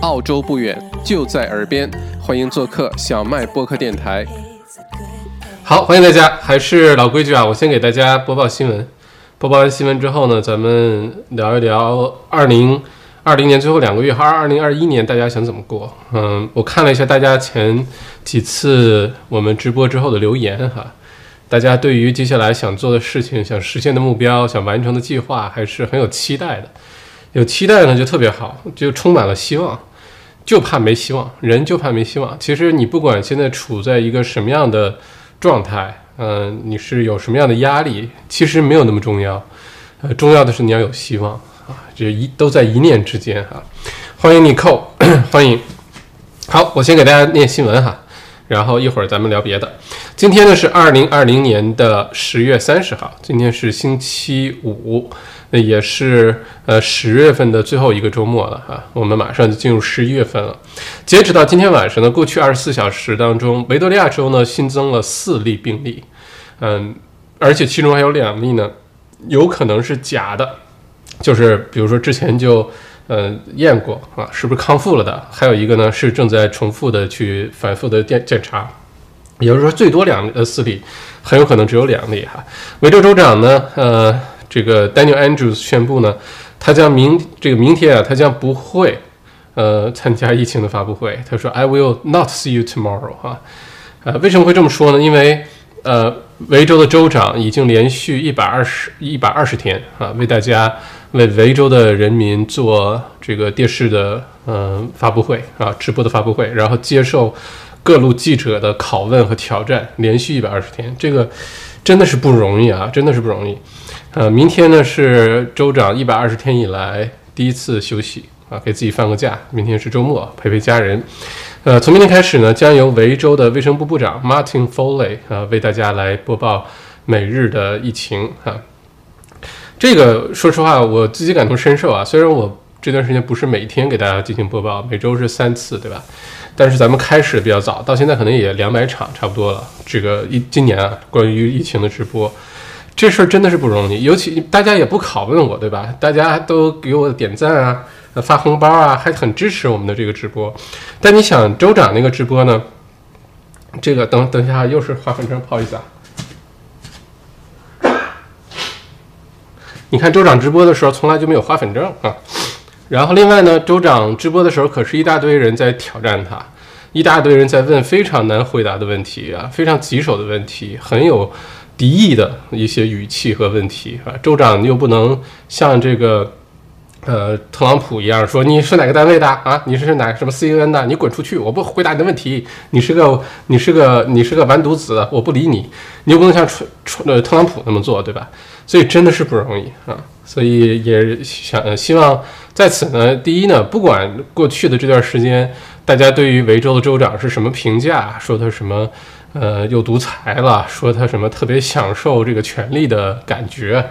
澳洲不远，就在耳边，欢迎做客小麦播客电台。好，欢迎大家，还是老规矩啊，我先给大家播报新闻。播报完新闻之后呢，咱们聊一聊二零二零年最后两个月和二零二一年大家想怎么过。嗯，我看了一下大家前几次我们直播之后的留言哈，大家对于接下来想做的事情、想实现的目标、想完成的计划还是很有期待的。有期待呢就特别好，就充满了希望。就怕没希望，人就怕没希望。其实你不管现在处在一个什么样的状态，嗯，你是有什么样的压力，其实没有那么重要。呃，重要的是你要有希望啊，这一都在一念之间哈。欢迎你扣，欢迎。好，我先给大家念新闻哈，然后一会儿咱们聊别的。今天呢是二零二零年的十月三十号，今天是星期五。那也是呃十月份的最后一个周末了哈，我们马上就进入十一月份了。截止到今天晚上呢，过去二十四小时当中，维多利亚州呢新增了四例病例，嗯，而且其中还有两例呢，有可能是假的，就是比如说之前就呃验过啊，是不是康复了的？还有一个呢是正在重复的去反复的检检查，也就是说最多两呃四例，很有可能只有两例哈。维州州长呢，呃。这个 Daniel Andrews 宣布呢，他将明这个明天啊，他将不会呃参加疫情的发布会。他说：“I will not see you tomorrow。”哈，呃，为什么会这么说呢？因为呃，维州的州长已经连续一百二十一百二十天啊，为大家为维州的人民做这个电视的嗯发布会啊，直播的发布会，然后接受各路记者的拷问和挑战，连续一百二十天，这个真的是不容易啊，真的是不容易。呃，明天呢是州长一百二十天以来第一次休息啊，给自己放个假。明天是周末，陪陪家人。呃，从明天开始呢，将由维州的卫生部部长 Martin Foley 啊为大家来播报每日的疫情啊。这个说实话，我自己感同身受啊。虽然我这段时间不是每天给大家进行播报，每周是三次，对吧？但是咱们开始比较早，到现在可能也两百场差不多了。这个一今年啊，关于疫情的直播。这事儿真的是不容易，尤其大家也不拷问我，对吧？大家都给我点赞啊，发红包啊，还很支持我们的这个直播。但你想，州长那个直播呢？这个等等一下，又是花粉症，不好意思啊。你看州长直播的时候，从来就没有花粉症啊。然后另外呢，州长直播的时候，可是一大堆人在挑战他，一大堆人在问非常难回答的问题啊，非常棘手的问题，很有。敌意的一些语气和问题啊，州长又不能像这个呃特朗普一样说你是哪个单位的啊？你是哪什么 C N N 的？你滚出去！我不回答你的问题。你是个你是个你是个完犊子！我不理你。你又不能像川川呃特朗普那么做，对吧？所以真的是不容易啊。所以也想希望在此呢，第一呢，不管过去的这段时间大家对于维州的州长是什么评价，说他什么。呃，又独裁了，说他什么特别享受这个权力的感觉，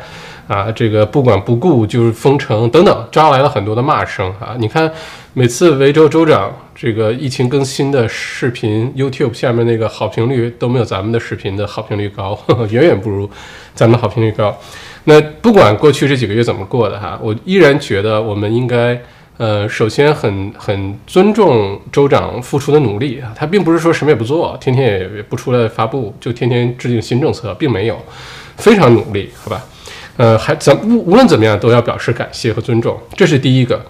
啊，这个不管不顾就是封城等等，招来了很多的骂声啊。你看，每次维州州长这个疫情更新的视频，YouTube 下面那个好评率都没有咱们的视频的好评率高，呵 呵远远不如咱们的好评率高。那不管过去这几个月怎么过的哈，我依然觉得我们应该。呃，首先很很尊重州长付出的努力啊，他并不是说什么也不做，天天也不出来发布，就天天制定新政策，并没有，非常努力，好吧？呃，还怎无无论怎么样都要表示感谢和尊重，这是第一个。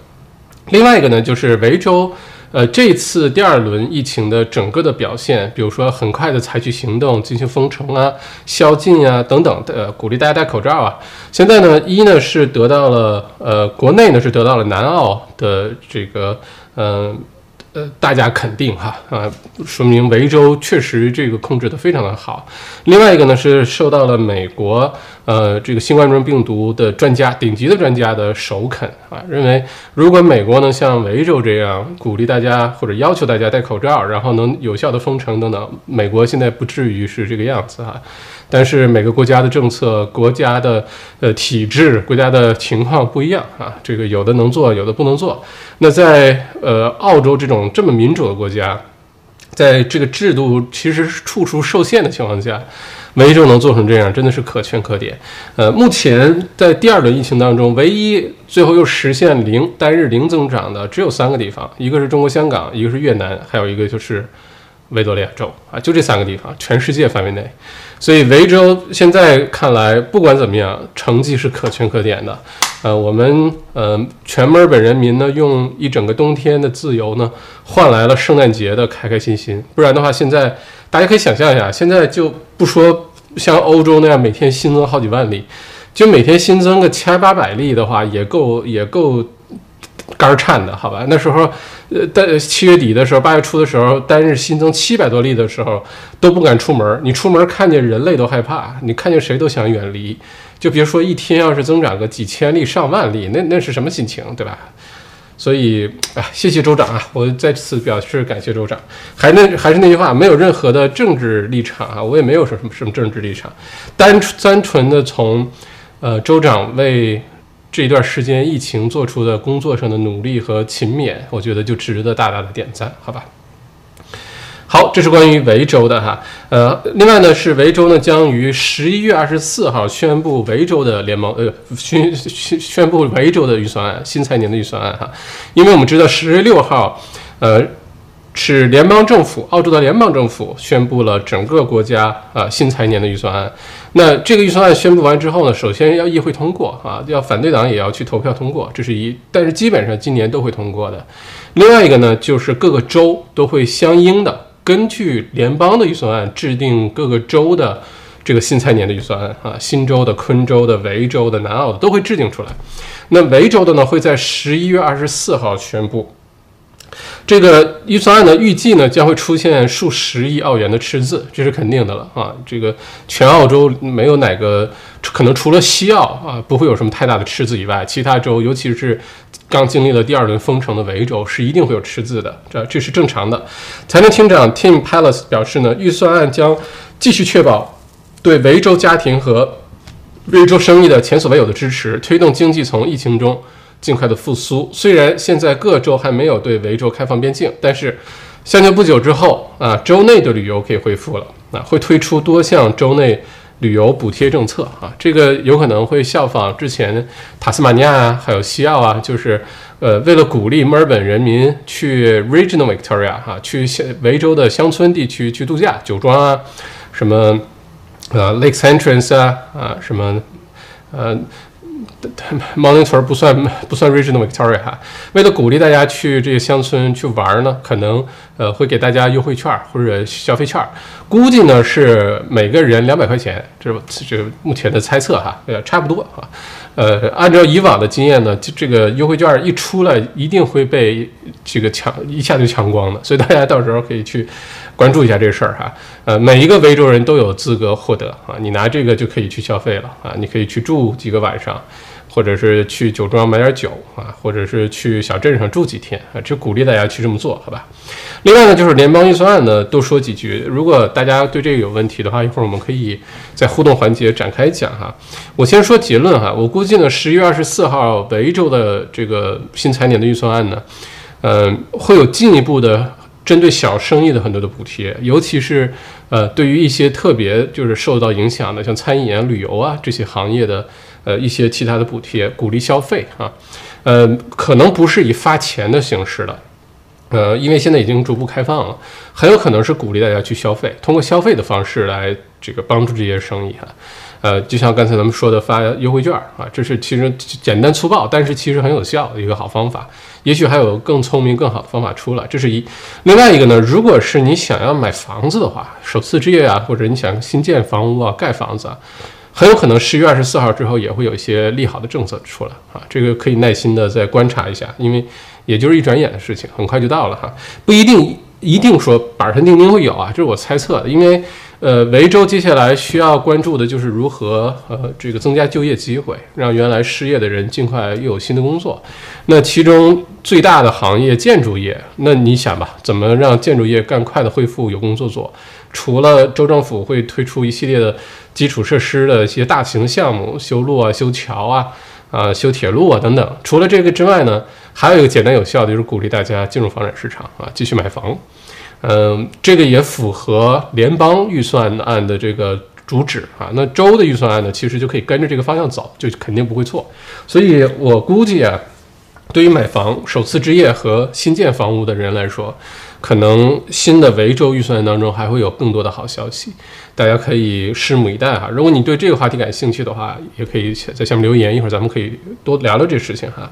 另外一个呢，就是维州。呃，这次第二轮疫情的整个的表现，比如说很快的采取行动进行封城啊、宵禁啊等等的，鼓励大家戴口罩啊。现在呢，一呢是得到了呃，国内呢是得到了南澳的这个嗯。呃大家肯定哈啊，说明维州确实这个控制的非常的好。另外一个呢是受到了美国呃这个新冠状病毒的专家顶级的专家的首肯啊，认为如果美国能像维州这样鼓励大家或者要求大家戴口罩，然后能有效的封城等等，美国现在不至于是这个样子哈。但是每个国家的政策、国家的呃体制、国家的情况不一样啊，这个有的能做，有的不能做。那在呃澳洲这种这么民主的国家，在这个制度其实是处处受限的情况下，维州能做成这样，真的是可圈可点。呃，目前在第二轮疫情当中，唯一最后又实现零单日零增长的只有三个地方，一个是中国香港，一个是越南，还有一个就是维多利亚州啊，就这三个地方，全世界范围内。所以维州现在看来，不管怎么样，成绩是可圈可点的。呃，我们呃全墨尔本人民呢，用一整个冬天的自由呢，换来了圣诞节的开开心心。不然的话，现在大家可以想象一下，现在就不说像欧洲那样每天新增好几万例，就每天新增个千八百例的话，也够也够肝儿颤的，好吧？那时候，呃，在七月底的时候，八月初的时候，单日新增七百多例的时候，都不敢出门。你出门看见人类都害怕，你看见谁都想远离。就别说一天要是增长个几千例、上万例，那那是什么心情，对吧？所以啊，谢谢州长啊，我再次表示感谢州长。还那还是那句话，没有任何的政治立场啊，我也没有什么什么政治立场，单单纯的从呃州长为这一段时间疫情做出的工作上的努力和勤勉，我觉得就值得大大的点赞，好吧？好，这是关于维州的哈，呃，另外呢是维州呢将于十一月二十四号宣布维州的联盟呃宣宣宣布维州的预算案，新财年的预算案哈，因为我们知道十月六号，呃，是联邦政府澳洲的联邦政府宣布了整个国家啊新财年的预算案，那这个预算案宣布完之后呢，首先要议会通过啊，要反对党也要去投票通过，这是一，但是基本上今年都会通过的。另外一个呢，就是各个州都会相应的。根据联邦的预算案制定各个州的这个新财年的预算案啊，新州的、昆州的、维州的、南澳的都会制定出来。那维州的呢，会在十一月二十四号宣布。这个预算案呢，预计呢将会出现数十亿澳元的赤字，这是肯定的了啊。这个全澳洲没有哪个可能除了西澳啊不会有什么太大的赤字以外，其他州尤其是刚经历了第二轮封城的维州是一定会有赤字的，这这是正常的。财政厅长 Tim Palace 表示呢，预算案将继续确保对维州家庭和维州生意的前所未有的支持，推动经济从疫情中。尽快的复苏。虽然现在各州还没有对维州开放边境，但是相信不久之后啊，州内的旅游可以恢复了啊，会推出多项州内旅游补贴政策啊。这个有可能会效仿之前塔斯马尼亚啊，还有西澳啊，就是呃，为了鼓励墨尔本人民去 Regional Victoria 哈，去维州的乡村地区去度假，酒庄啊，什么呃 Lake Entrance 啊啊什么呃。毛宁村不算不算 Regional Victoria 哈，为了鼓励大家去这个乡村去玩呢，可能呃会给大家优惠券或者消费券，估计呢是每个人两百块钱，这这目前的猜测哈，呃差不多哈，呃按照以往的经验呢，这个优惠券一出来一定会被这个抢一下就抢光的，所以大家到时候可以去关注一下这个事儿哈，呃每一个维州人都有资格获得啊，你拿这个就可以去消费了啊，你可以去住几个晚上。或者是去酒庄买点酒啊，或者是去小镇上住几天啊，就鼓励大家去这么做，好吧？另外呢，就是联邦预算案呢，多说几句。如果大家对这个有问题的话，一会儿我们可以在互动环节展开讲哈。我先说结论哈，我估计呢，十一月二十四号维州的这个新财年的预算案呢，嗯，会有进一步的针对小生意的很多的补贴，尤其是呃，对于一些特别就是受到影响的，像餐饮啊、旅游啊这些行业的。呃，一些其他的补贴，鼓励消费啊，呃，可能不是以发钱的形式了，呃，因为现在已经逐步开放了，很有可能是鼓励大家去消费，通过消费的方式来这个帮助这些生意哈，呃，就像刚才咱们说的发优惠券啊，这是其实简单粗暴，但是其实很有效的一个好方法，也许还有更聪明、更好的方法出来，这是一。另外一个呢，如果是你想要买房子的话，首次置业啊，或者你想新建房屋啊、盖房子啊。很有可能十月二十四号之后也会有一些利好的政策出来啊，这个可以耐心的再观察一下，因为也就是一转眼的事情，很快就到了哈，不一定一定说板上钉钉会有啊，这是我猜测的，因为呃维州接下来需要关注的就是如何呃这个增加就业机会，让原来失业的人尽快又有新的工作，那其中最大的行业建筑业，那你想吧，怎么让建筑业更快的恢复有工作做？除了州政府会推出一系列的。基础设施的一些大型项目，修路啊、修桥啊、啊修铁路啊等等。除了这个之外呢，还有一个简单有效的，就是鼓励大家进入房产市场啊，继续买房。嗯，这个也符合联邦预算案的这个主旨啊。那州的预算案呢，其实就可以跟着这个方向走，就肯定不会错。所以我估计啊，对于买房首次置业和新建房屋的人来说，可能新的维州预算当中还会有更多的好消息，大家可以拭目以待哈。如果你对这个话题感兴趣的话，也可以在下面留言，一会儿咱们可以多聊聊这事情哈。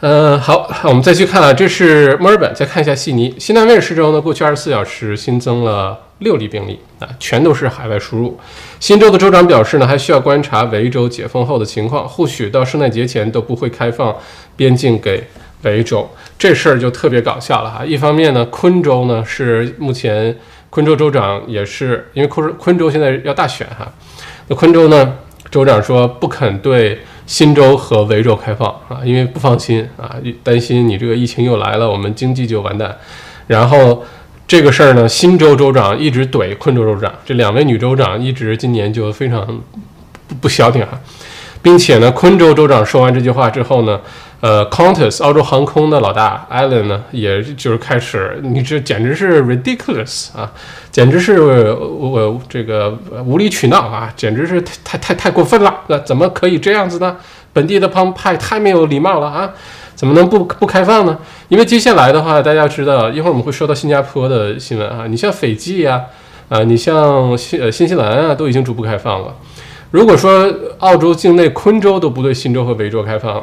嗯，好，我们再去看啊，这是墨尔本，再看一下悉尼。新南威尔士州呢，过去二十四小时新增了六例病例啊，全都是海外输入。新州的州长表示呢，还需要观察维州解封后的情况，或许到圣诞节前都不会开放边境给维州。这事儿就特别搞笑了哈。一方面呢，昆州呢是目前昆州州长也是因为昆州昆州现在要大选哈，那昆州呢州长说不肯对。新州和维州开放啊，因为不放心啊，担心你这个疫情又来了，我们经济就完蛋。然后这个事儿呢，新州州长一直怼昆州州长，这两位女州长一直今年就非常不不消停哈，并且呢，昆州州长说完这句话之后呢。呃，Qantas 澳洲航空的老大 Allen 呢，也就是开始，你这简直是 ridiculous 啊，简直是我这个无理取闹啊，简直是太太太过分了，那怎么可以这样子呢？本地的帮派太没有礼貌了啊，怎么能不不开放呢？因为接下来的话，大家知道，一会儿我们会说到新加坡的新闻啊，你像斐济啊，啊，你像新呃新西兰啊，都已经逐步开放了。如果说澳洲境内昆州都不对新州和维州开放，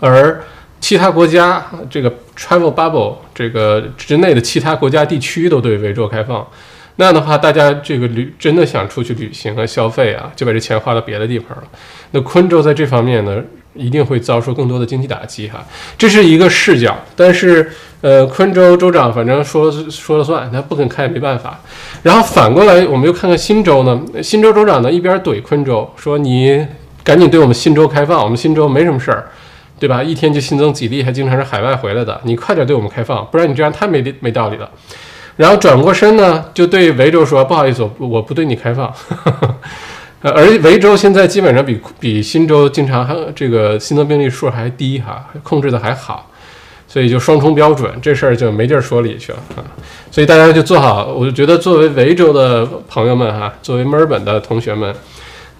而其他国家这个 travel bubble 这个之内的其他国家地区都对维州开放，那样的话，大家这个旅真的想出去旅行和消费啊，就把这钱花到别的地方了。那昆州在这方面呢，一定会遭受更多的经济打击哈。这是一个视角，但是呃，昆州州长反正说说了算，他不肯开也没办法。然后反过来，我们又看看新州呢，新州州长呢一边怼昆州说你赶紧对我们新州开放，我们新州没什么事儿。对吧？一天就新增几例，还经常是海外回来的，你快点对我们开放，不然你这样太没没道理了。然后转过身呢，就对维州说：“不好意思，我不对你开放。”而维州现在基本上比比新州经常还这个新增病例数还低哈，控制的还好，所以就双重标准，这事儿就没地儿说理去了啊。所以大家就做好，我就觉得作为维州的朋友们哈，作为墨尔本的同学们。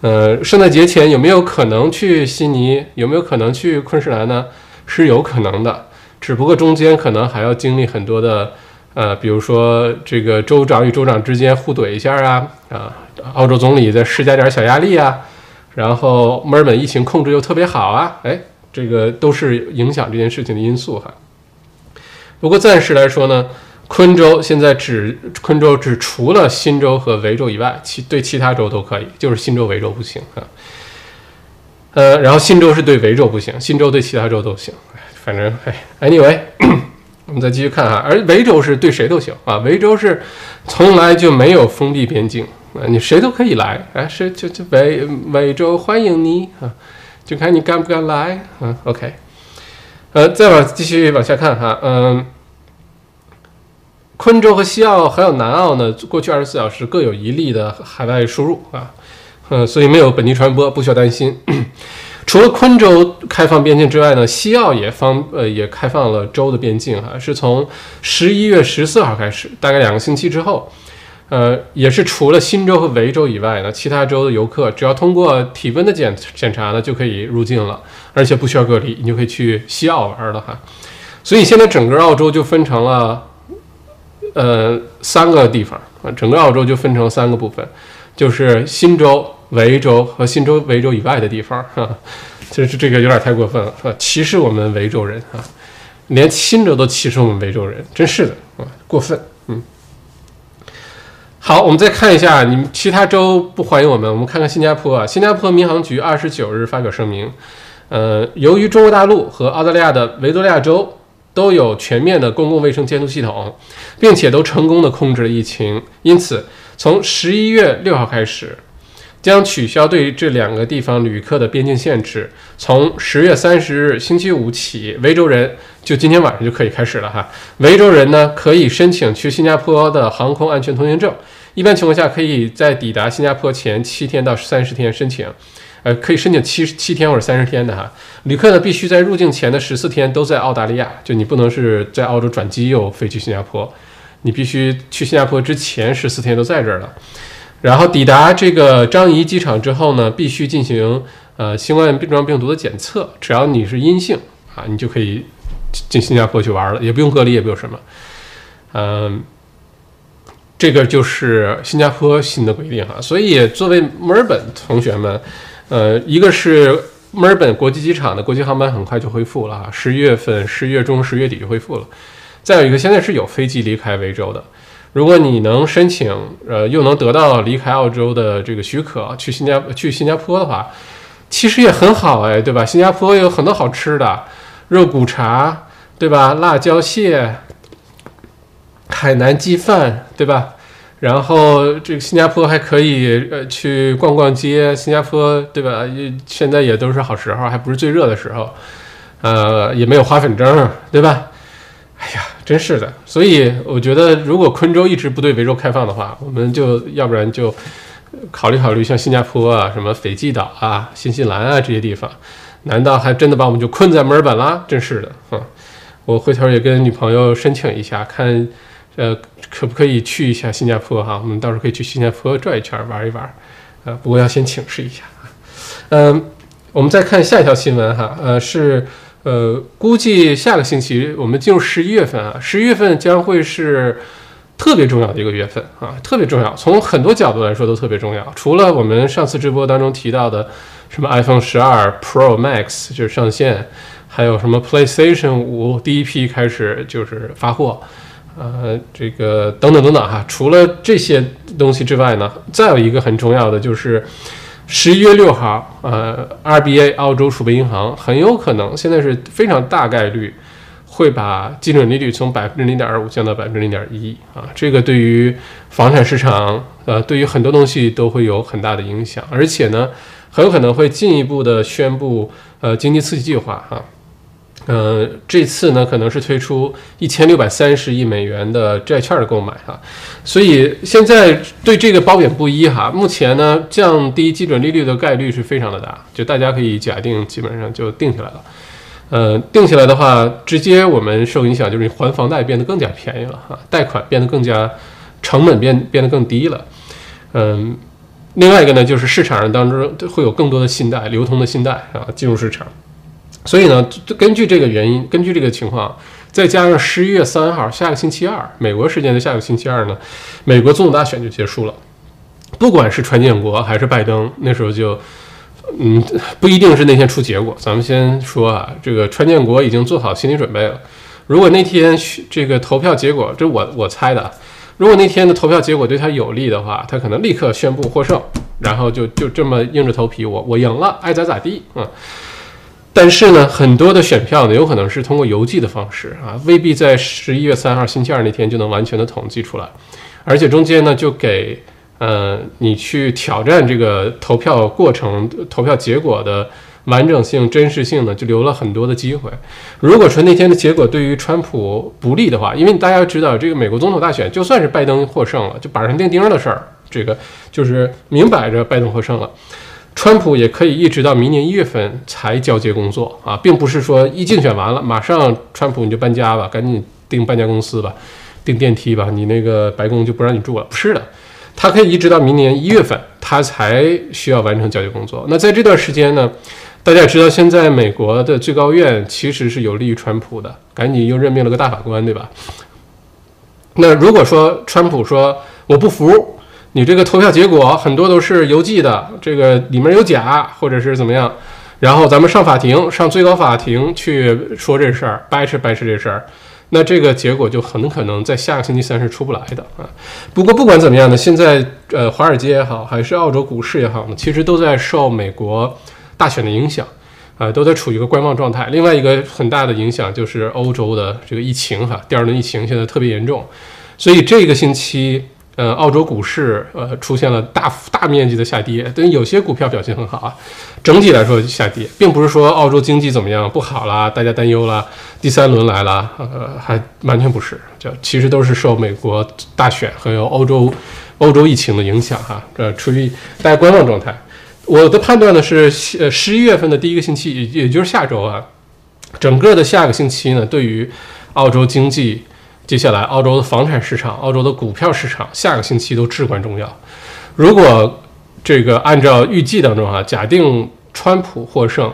呃，圣诞节前有没有可能去悉尼？有没有可能去昆士兰呢？是有可能的，只不过中间可能还要经历很多的，呃，比如说这个州长与州长之间互怼一下啊，啊，澳洲总理再施加点小压力啊，然后墨尔本疫情控制又特别好啊，哎，这个都是影响这件事情的因素哈。不过暂时来说呢。昆州现在只昆州只除了新州和维州以外，其对其他州都可以，就是新州维州不行啊。呃，然后新州是对维州不行，新州对其他州都行。反正哎，anyway，我们再继续看哈。而维州是对谁都行啊，维州是从来就没有封闭边境啊，你谁都可以来，哎，是就就维维州欢迎你啊，就看你敢不敢来啊。OK，呃，再往继续往下看哈，嗯。昆州和西澳还有南澳呢，过去二十四小时各有一例的海外输入啊，嗯，所以没有本地传播，不需要担心。除了昆州开放边境之外呢，西澳也方呃也开放了州的边境哈，是从十一月十四号开始，大概两个星期之后，呃，也是除了新州和维州以外呢，其他州的游客只要通过体温的检检查呢，就可以入境了，而且不需要隔离，你就可以去西澳玩了哈。所以现在整个澳洲就分成了。呃，三个地方啊，整个澳洲就分成三个部分，就是新州、维州和新州、维州以外的地方，哈，就是这个有点太过分了，是吧？歧视我们维州人啊，连新州都歧视我们维州人，真是的啊，过分，嗯。好，我们再看一下，你们其他州不欢迎我们，我们看看新加坡啊，新加坡民航局二十九日发表声明，呃，由于中国大陆和澳大利亚的维多利亚州。都有全面的公共卫生监督系统，并且都成功的控制了疫情。因此，从十一月六号开始，将取消对这两个地方旅客的边境限制。从十月三十日星期五起，维州人就今天晚上就可以开始了哈。维州人呢，可以申请去新加坡的航空安全通行证。一般情况下，可以在抵达新加坡前七天到三十天申请。呃，可以申请七七天或者三十天的哈。旅客呢，必须在入境前的十四天都在澳大利亚，就你不能是在澳洲转机又飞去新加坡，你必须去新加坡之前十四天都在这儿了。然后抵达这个樟宜机场之后呢，必须进行呃新冠病状病毒的检测，只要你是阴性啊，你就可以进新加坡去玩了，也不用隔离，也不用什么。嗯，这个就是新加坡新的规定哈。所以作为墨尔本同学们，呃，一个是墨尔本国际机场的国际航班很快就恢复了啊，十月份、十月中、十月底就恢复了。再有一个，现在是有飞机离开维州的。如果你能申请，呃，又能得到离开澳洲的这个许可，去新加去新加坡的话，其实也很好哎，对吧？新加坡有很多好吃的，肉骨茶，对吧？辣椒蟹、海南鸡饭，对吧？然后这个新加坡还可以呃去逛逛街，新加坡对吧？现在也都是好时候，还不是最热的时候，呃，也没有花粉症，对吧？哎呀，真是的，所以我觉得，如果昆州一直不对维州开放的话，我们就要不然就考虑考虑像新加坡啊、什么斐济岛啊、新西兰啊这些地方，难道还真的把我们就困在墨尔本啦？真是的，哼，我回头也跟女朋友申请一下，看呃可不可以去一下新加坡哈，我们到时候可以去新加坡转一圈玩一玩，呃，不过要先请示一下嗯，我们再看下一条新闻哈，呃是。呃，估计下个星期我们进入十一月份啊，十一月份将会是特别重要的一个月份啊，特别重要，从很多角度来说都特别重要。除了我们上次直播当中提到的什么 iPhone 十二 Pro Max 就是上线，还有什么 PlayStation 五第一批开始就是发货，呃，这个等等等等哈。除了这些东西之外呢，再有一个很重要的就是。十一月六号，呃，RBA 澳洲储备银行很有可能，现在是非常大概率会把基准利率从百分之零点二五降到百分之零点一啊，这个对于房产市场，呃，对于很多东西都会有很大的影响，而且呢，很有可能会进一步的宣布呃经济刺激计划哈。呃，这次呢可能是推出一千六百三十亿美元的债券的购买哈，所以现在对这个褒贬不一哈。目前呢，降低基准利率的概率是非常的大，就大家可以假定基本上就定下来了。呃，定下来的话，直接我们受影响就是你还房贷变得更加便宜了哈，贷款变得更加成本变变得更低了。嗯，另外一个呢，就是市场上当中会有更多的信贷流通的信贷啊进入市场。所以呢，根据这个原因，根据这个情况，再加上十一月三号，下个星期二，美国时间的下个星期二呢，美国总统大选就结束了。不管是川建国还是拜登，那时候就，嗯，不一定是那天出结果。咱们先说啊，这个川建国已经做好心理准备了。如果那天这个投票结果，这我我猜的，如果那天的投票结果对他有利的话，他可能立刻宣布获胜，然后就就这么硬着头皮，我我赢了，爱咋咋地，嗯。但是呢，很多的选票呢，有可能是通过邮寄的方式啊，未必在十一月三号星期二那天就能完全的统计出来，而且中间呢，就给呃你去挑战这个投票过程、投票结果的完整性、真实性呢，就留了很多的机会。如果说那天的结果对于川普不利的话，因为大家知道，这个美国总统大选就算是拜登获胜了，就板上钉钉的事儿，这个就是明摆着拜登获胜了。川普也可以一直到明年一月份才交接工作啊，并不是说一竞选完了马上川普你就搬家吧，赶紧订搬家公司吧，订电梯吧，你那个白宫就不让你住了。不是的，他可以一直到明年一月份，他才需要完成交接工作。那在这段时间呢，大家也知道，现在美国的最高院其实是有利于川普的，赶紧又任命了个大法官，对吧？那如果说川普说我不服。你这个投票结果很多都是邮寄的，这个里面有假，或者是怎么样？然后咱们上法庭，上最高法庭去说这事儿，掰扯掰扯这事儿，那这个结果就很可能在下个星期三是出不来的啊。不过不管怎么样呢，现在呃，华尔街也好，还是澳洲股市也好呢，其实都在受美国大选的影响，啊，都在处于一个观望状态。另外一个很大的影响就是欧洲的这个疫情哈，第二轮疫情现在特别严重，所以这个星期。呃，澳洲股市呃出现了大幅大面积的下跌，但有些股票表现很好啊。整体来说下跌，并不是说澳洲经济怎么样不好啦，大家担忧了，第三轮来了，呃，还完全不是，就其实都是受美国大选还有欧洲欧洲疫情的影响哈，呃，处于大家观望状态。我的判断呢是，呃，十一月份的第一个星期，也也就是下周啊，整个的下个星期呢，对于澳洲经济，接下来澳洲的房产市场、澳洲的股票市场，下个星期都至关重要。如果这个按照预计当中哈，假定川普获胜，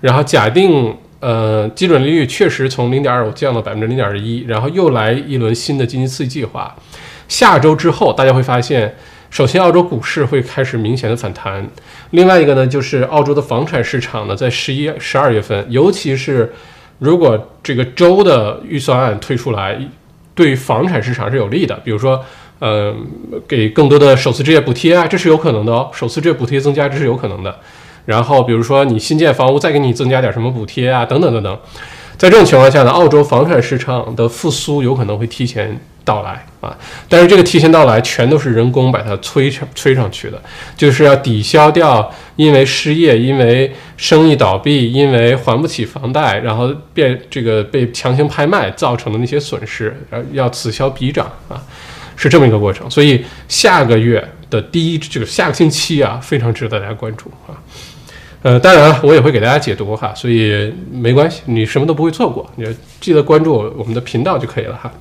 然后假定呃基准利率确实从零点二五降到百分之零点一，然后又来一轮新的经济刺激计划，下周之后大家会发现。首先，澳洲股市会开始明显的反弹。另外一个呢，就是澳洲的房产市场呢，在十一、十二月份，尤其是如果这个州的预算案推出来，对房产市场是有利的。比如说，呃，给更多的首次置业补贴啊，这是有可能的哦。首次置业补贴增加，这是有可能的。然后，比如说你新建房屋，再给你增加点什么补贴啊，等等等等。在这种情况下呢，澳洲房产市场的复苏有可能会提前。到来啊！但是这个提前到来全都是人工把它催上催上去的，就是要抵消掉因为失业、因为生意倒闭、因为还不起房贷，然后变这个被强行拍卖造成的那些损失，要此消彼长啊，是这么一个过程。所以下个月的第一这个下个星期啊，非常值得大家关注啊。呃，当然了我也会给大家解读哈，所以没关系，你什么都不会错过，你记得关注我们的频道就可以了哈。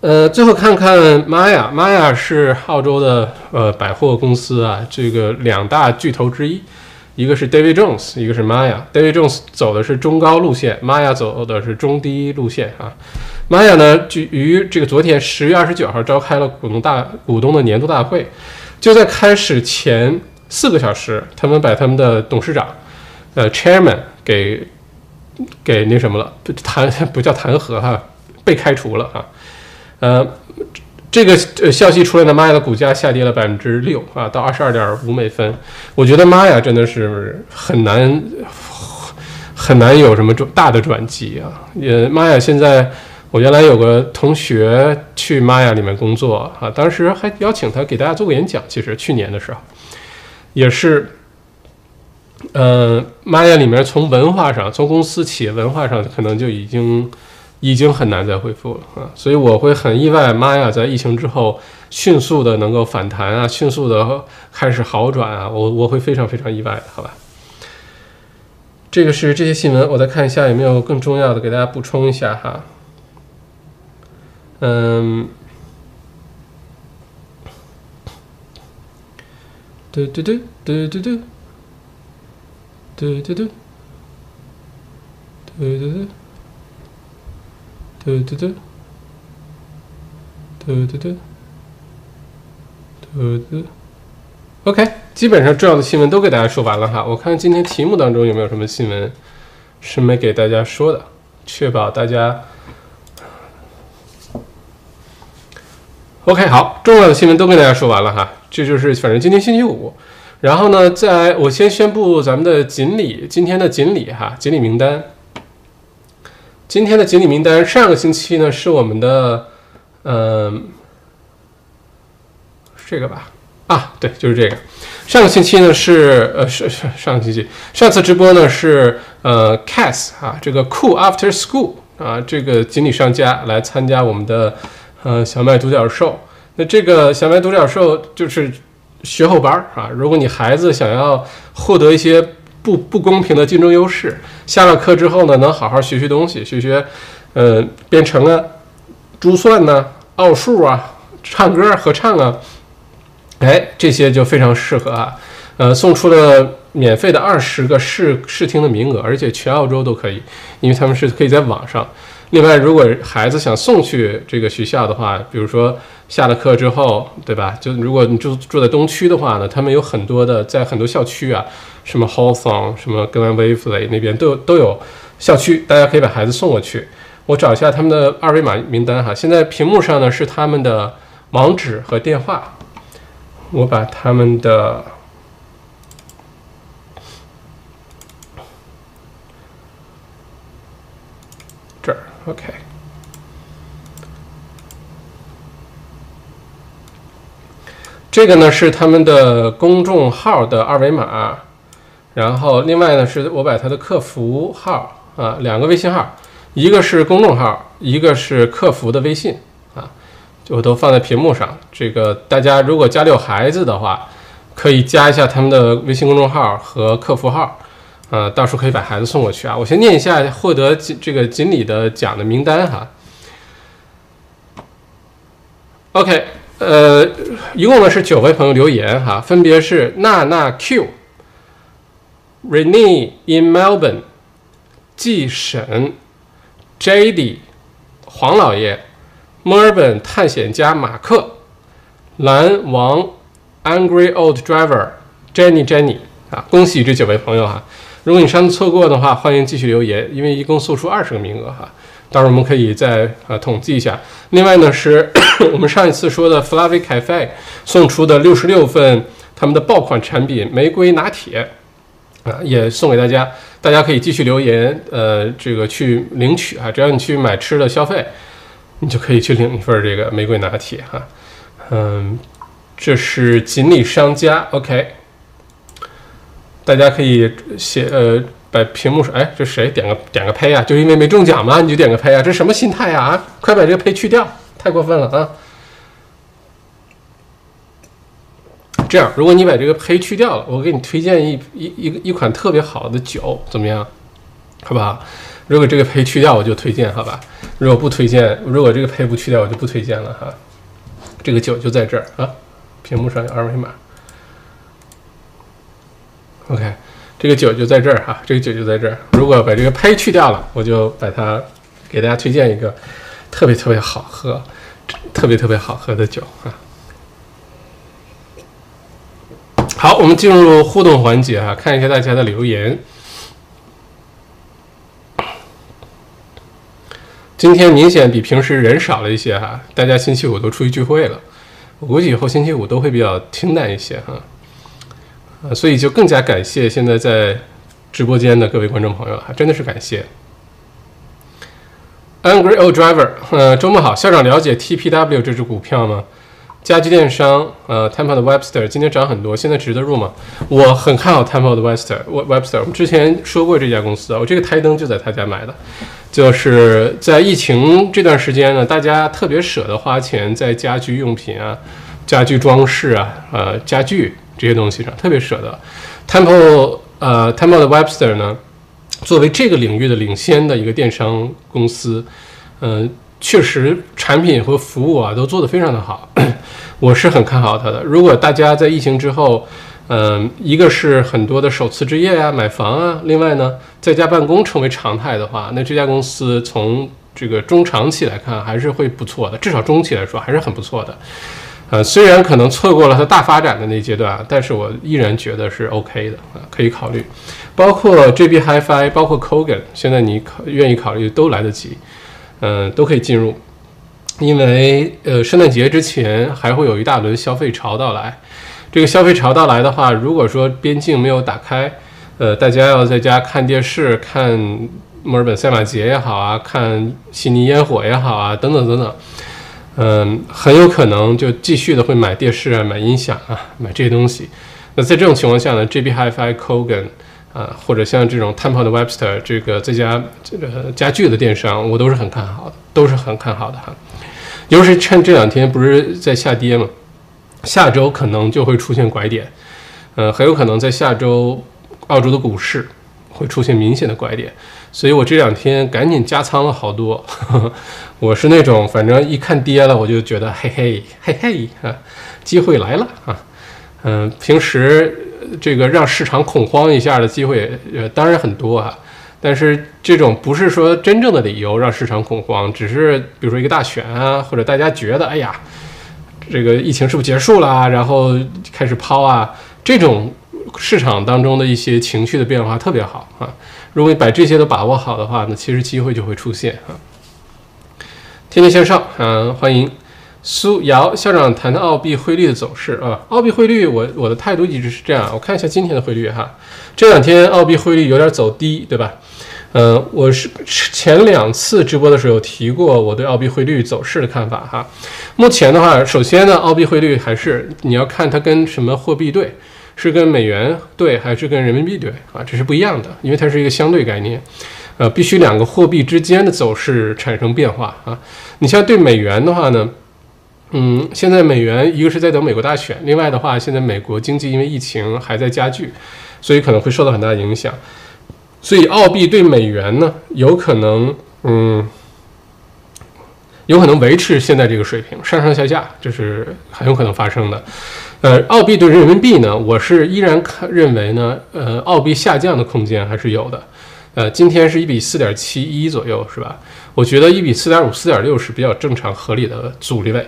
呃，最后看看玛雅，玛雅是澳洲的呃百货公司啊，这个两大巨头之一，一个是 David Jones，一个是玛雅。David Jones 走的是中高路线，玛雅走的是中低路线啊。玛雅呢，于这个昨天十月二十九号召开了股东大股东的年度大会，就在开始前四个小时，他们把他们的董事长，呃，Chairman 给给那什么了，弹不叫弹劾哈，被开除了啊。呃，这个呃消息出来的，玛雅的股价下跌了百分之六啊，到二十二点五美分。我觉得玛雅真的是很难很难有什么大的转机啊。也玛雅现在，我原来有个同学去玛雅里面工作啊，当时还邀请他给大家做个演讲。其实去年的时候，也是，嗯，玛雅里面从文化上，从公司企业文化上，可能就已经。已经很难再恢复了啊，所以我会很意外，妈呀，在疫情之后迅速的能够反弹啊，迅速的开始好转啊，我我会非常非常意外的，好吧？这个是这些新闻，我再看一下有没有更重要的，给大家补充一下哈。嗯，嘟嘟嘟嘟嘟嘟，嘟嘟嘟，嘟嘟嘟。嘟嘟嘟，嘟嘟嘟，嘟嘟。OK，基本上重要的新闻都给大家说完了哈。我看今天题目当中有没有什么新闻是没给大家说的，确保大家。OK，好，重要的新闻都跟大家说完了哈。这就是反正今天星期五，然后呢，在我先宣布咱们的锦鲤今天的锦鲤哈，锦鲤名单。今天的锦鲤名单，上个星期呢是我们的，嗯，这个吧？啊，对，就是这个。上个星期呢是呃是是上个星期，上次直播呢是呃 Cass 啊，这个 Cool After School 啊，这个锦鲤商家来参加我们的呃小麦独角兽。那这个小麦独角兽就是学后班儿啊，如果你孩子想要获得一些。不不公平的竞争优势。下了课之后呢，能好好学学东西，学学，呃，编程啊，珠算呢，奥数啊，唱歌合唱啊，哎，这些就非常适合啊。呃，送出了免费的二十个试试听的名额，而且全澳洲都可以，因为他们是可以在网上。另外，如果孩子想送去这个学校的话，比如说下了课之后，对吧？就如果你住住在东区的话呢，他们有很多的在很多校区啊。什么 Hawthorne，什么 Glen Waverly 那边都有都有校区，大家可以把孩子送过去。我找一下他们的二维码名单哈，现在屏幕上呢是他们的网址和电话。我把他们的 OK，这个呢是他们的公众号的二维码。然后，另外呢，是我把他的客服号啊，两个微信号，一个是公众号，一个是客服的微信啊，就都放在屏幕上。这个大家如果家里有孩子的话，可以加一下他们的微信公众号和客服号，呃，到时候可以把孩子送过去啊。我先念一下获得这个锦鲤的奖的名单哈。OK，呃，一共呢是九位朋友留言哈，分别是娜娜 Q、Renee in Melbourne、季沈、JD、黄老爷、墨尔本探险家马克、蓝王、Angry Old Driver、Jenny Jenny 啊，恭喜这九位朋友哈！如果你上次错过的话，欢迎继续留言，因为一共送出二十个名额哈。到时候我们可以再呃统计一下。另外呢，是 我们上一次说的 Flavy Cafe 送出的六十六份他们的爆款产品玫瑰拿铁啊，也送给大家。大家可以继续留言，呃，这个去领取啊。只要你去买吃的消费，你就可以去领一份这个玫瑰拿铁哈。嗯，这是锦鲤商家，OK。大家可以写呃。把屏幕上，哎，这谁点个点个呸啊？就因为没中奖吗？你就点个呸啊？这什么心态？啊，快把这个呸去掉，太过分了啊！这样，如果你把这个呸去掉了，我给你推荐一一一一款特别好的酒，怎么样？好不好？如果这个呸去掉，我就推荐，好吧？如果不推荐，如果这个呸不去掉，我就不推荐了哈。这个酒就在这儿啊，屏幕上有二维码。OK。这个酒就在这儿哈，这个酒就在这儿。如果把这个胚去掉了，我就把它给大家推荐一个特别特别好喝、特别特别好喝的酒啊。好，我们进入互动环节啊，看一下大家的留言。今天明显比平时人少了一些哈，大家星期五都出去聚会了，我估计以后星期五都会比较清淡一些哈。所以就更加感谢现在在直播间的各位观众朋友还，真的是感谢。Angry Old Driver，呃，周末好，校长了解 TPW 这只股票吗？家居电商，呃，Temple 的 Webster 今天涨很多，现在值得入吗？我很看好 Temple 的 Webster，Webster，我们之前说过这家公司啊，我这个台灯就在他家买的，就是在疫情这段时间呢，大家特别舍得花钱在家居用品啊、家居装饰啊、呃，家具。这些东西上特别舍得，Temple 呃，Temple 的 Webster 呢，作为这个领域的领先的一个电商公司，嗯，确实产品和服务啊都做得非常的好，我是很看好它的。如果大家在疫情之后，嗯，一个是很多的首次置业啊、买房啊，另外呢，在家办公成为常态的话，那这家公司从这个中长期来看还是会不错的，至少中期来说还是很不错的。呃，虽然可能错过了它大发展的那阶段，但是我依然觉得是 OK 的啊，可以考虑。包括 JB Hi-Fi，包括 Kogan，现在你考愿意考虑都来得及，嗯，都可以进入。因为呃，圣诞节之前还会有一大轮消费潮到来。这个消费潮到来的话，如果说边境没有打开，呃，大家要在家看电视、看墨尔本赛马节也好啊，看悉尼烟火也好啊，等等等等。嗯，很有可能就继续的会买电视啊，买音响啊，买这些东西。那在这种情况下呢，JB Hi-Fi、Kogan 啊，或者像这种 Temple 的 Webster 这个这家这个家具的电商，我都是很看好的，都是很看好的哈。尤其是趁这两天不是在下跌嘛，下周可能就会出现拐点，呃，很有可能在下周澳洲的股市会出现明显的拐点。所以我这两天赶紧加仓了好多，我是那种反正一看跌了我就觉得嘿嘿嘿嘿啊，机会来了啊，嗯，平时这个让市场恐慌一下的机会呃当然很多啊，但是这种不是说真正的理由让市场恐慌，只是比如说一个大选啊，或者大家觉得哎呀，这个疫情是不是结束了，然后开始抛啊，这种市场当中的一些情绪的变化特别好啊。如果你把这些都把握好的话，那其实机会就会出现啊。天天向上，嗯，欢迎苏瑶校长谈谈澳币汇率的走势啊。澳币汇率，我我的态度一直是这样。我看一下今天的汇率哈，这两天澳币汇率有点走低，对吧？嗯，我是前两次直播的时候有提过我对澳币汇率走势的看法哈。目前的话，首先呢，澳币汇率还是你要看它跟什么货币对。是跟美元对还是跟人民币对啊？这是不一样的，因为它是一个相对概念，呃，必须两个货币之间的走势产生变化啊。你像对美元的话呢，嗯，现在美元一个是在等美国大选，另外的话，现在美国经济因为疫情还在加剧，所以可能会受到很大影响。所以澳币对美元呢，有可能，嗯，有可能维持现在这个水平，上上下下，这是很有可能发生的。呃，澳币对人民币呢，我是依然看认为呢，呃，澳币下降的空间还是有的。呃，今天是一比四点七一左右，是吧？我觉得一比四点五、四点六是比较正常合理的阻力位。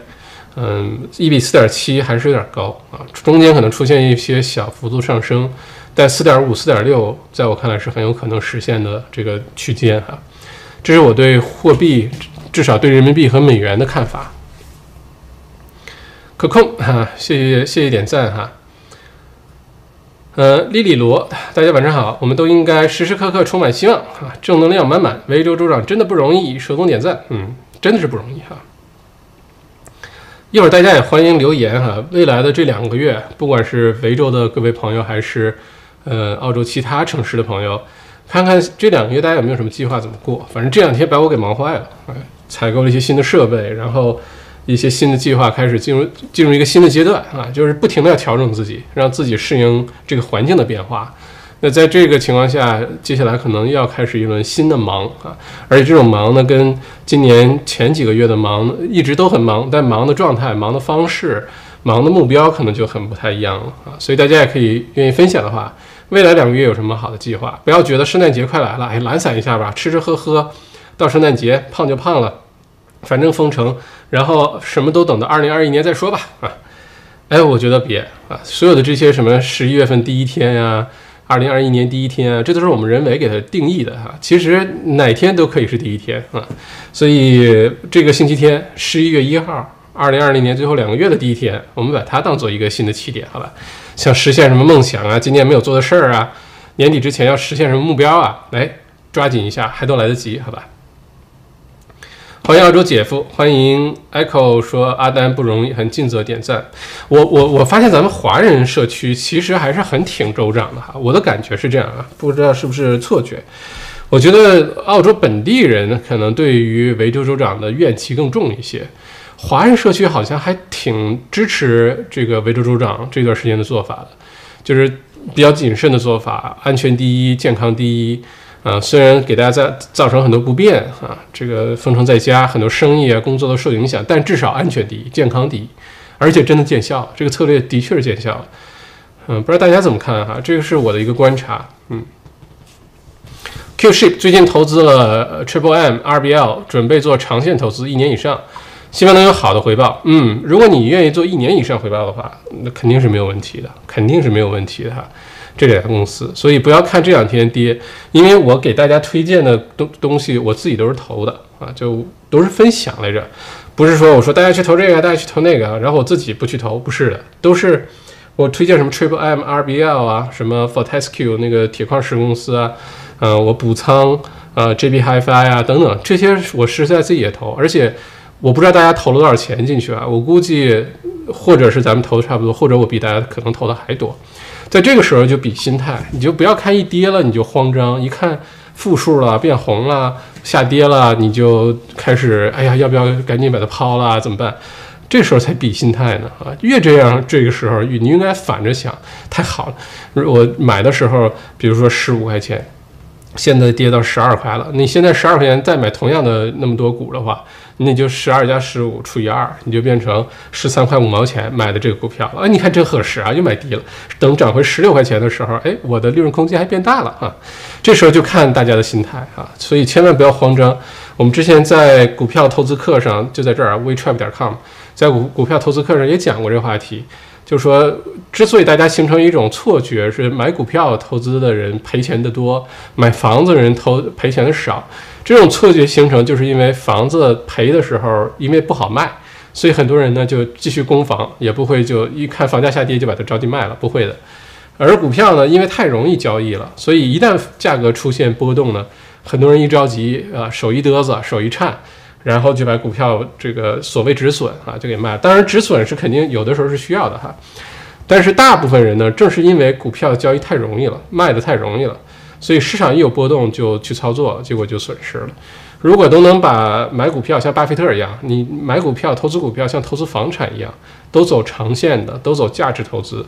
嗯，一比四点七还是有点高啊，中间可能出现一些小幅度上升，但四点五、四点六，在我看来是很有可能实现的这个区间哈。这是我对货币，至少对人民币和美元的看法。可控哈，谢谢谢谢点赞哈。呃，莉莉罗，大家晚上好，我们都应该时时刻刻充满希望啊，正能量满满。维州州长真的不容易，手动点赞，嗯，真的是不容易哈。一会儿大家也欢迎留言哈。未来的这两个月，不管是维州的各位朋友，还是呃澳洲其他城市的朋友，看看这两个月大家有没有什么计划，怎么过？反正这两天把我给忙坏了，哎，采购了一些新的设备，然后。一些新的计划开始进入进入一个新的阶段啊，就是不停的要调整自己，让自己适应这个环境的变化。那在这个情况下，接下来可能要开始一轮新的忙啊，而且这种忙呢，跟今年前几个月的忙一直都很忙，但忙的状态、忙的方式、忙的目标可能就很不太一样了啊。所以大家也可以愿意分享的话，未来两个月有什么好的计划？不要觉得圣诞节快来了，哎，懒散一下吧，吃吃喝喝，到圣诞节胖就胖了。反正封城，然后什么都等到二零二一年再说吧。啊，哎，我觉得别啊，所有的这些什么十一月份第一天呀，二零二一年第一天啊，这都是我们人为给它定义的哈。其实哪天都可以是第一天啊。所以这个星期天，十一月一号，二零二零年最后两个月的第一天，我们把它当做一个新的起点，好吧？想实现什么梦想啊，今年没有做的事儿啊，年底之前要实现什么目标啊？来，抓紧一下，还都来得及，好吧？欢迎澳洲姐夫，欢迎 Echo 说阿丹不容易，很尽责点赞。我我我发现咱们华人社区其实还是很挺州长的哈，我的感觉是这样啊，不知道是不是错觉。我觉得澳洲本地人可能对于维州州长的怨气更重一些，华人社区好像还挺支持这个维州州长这段时间的做法的，就是比较谨慎的做法，安全第一，健康第一。啊，虽然给大家造造成很多不便啊，这个封城在家，很多生意啊、工作都受影响，但至少安全第一，健康第一，而且真的见效，这个策略的确是见效。嗯，不知道大家怎么看哈？这个是我的一个观察。嗯，Qship 最近投资了 Triple M RBL，准备做长线投资，一年以上，希望能有好的回报。嗯，如果你愿意做一年以上回报的话，那肯定是没有问题的，肯定是没有问题的哈。这两家公司，所以不要看这两天跌，因为我给大家推荐的东东西，我自己都是投的啊，就都是分享来着，不是说我说大家去投这个，大家去投那个，然后我自己不去投，不是的，都是我推荐什么 Triple M RBL 啊，什么 Fortescue 那个铁矿石公司啊，嗯，我补仓呃 JB Hi-Fi 啊等等，这些我实实在自己也投，而且我不知道大家投了多少钱进去啊，我估计或者是咱们投的差不多，或者我比大家可能投的还多。在这个时候就比心态，你就不要看一跌了你就慌张，一看负数了变红了下跌了你就开始哎呀要不要赶紧把它抛了怎么办？这时候才比心态呢啊！越这样这个时候你应该反着想，太好了。我买的时候比如说十五块钱，现在跌到十二块了，你现在十二块钱再买同样的那么多股的话。那就十二加十五除以二，你就变成十三块五毛钱买的这个股票了。啊，你看真合适啊，又买低了。等涨回十六块钱的时候，哎，我的利润空间还变大了啊。这时候就看大家的心态啊，所以千万不要慌张。我们之前在股票投资课上就在这儿，wetrap 点 com，在股股票投资课上也讲过这个话题，就说之所以大家形成一种错觉，是买股票投资的人赔钱的多，买房子的人投赔钱的少。这种错觉形成，就是因为房子赔的时候，因为不好卖，所以很多人呢就继续供房，也不会就一看房价下跌就把它着急卖了，不会的。而股票呢，因为太容易交易了，所以一旦价格出现波动呢，很多人一着急啊，手一嘚瑟，手一颤，然后就把股票这个所谓止损啊就给卖了。当然，止损是肯定有的时候是需要的哈，但是大部分人呢，正是因为股票交易太容易了，卖的太容易了。所以市场一有波动就去操作，结果就损失了。如果都能把买股票像巴菲特一样，你买股票、投资股票像投资房产一样，都走长线的，都走价值投资，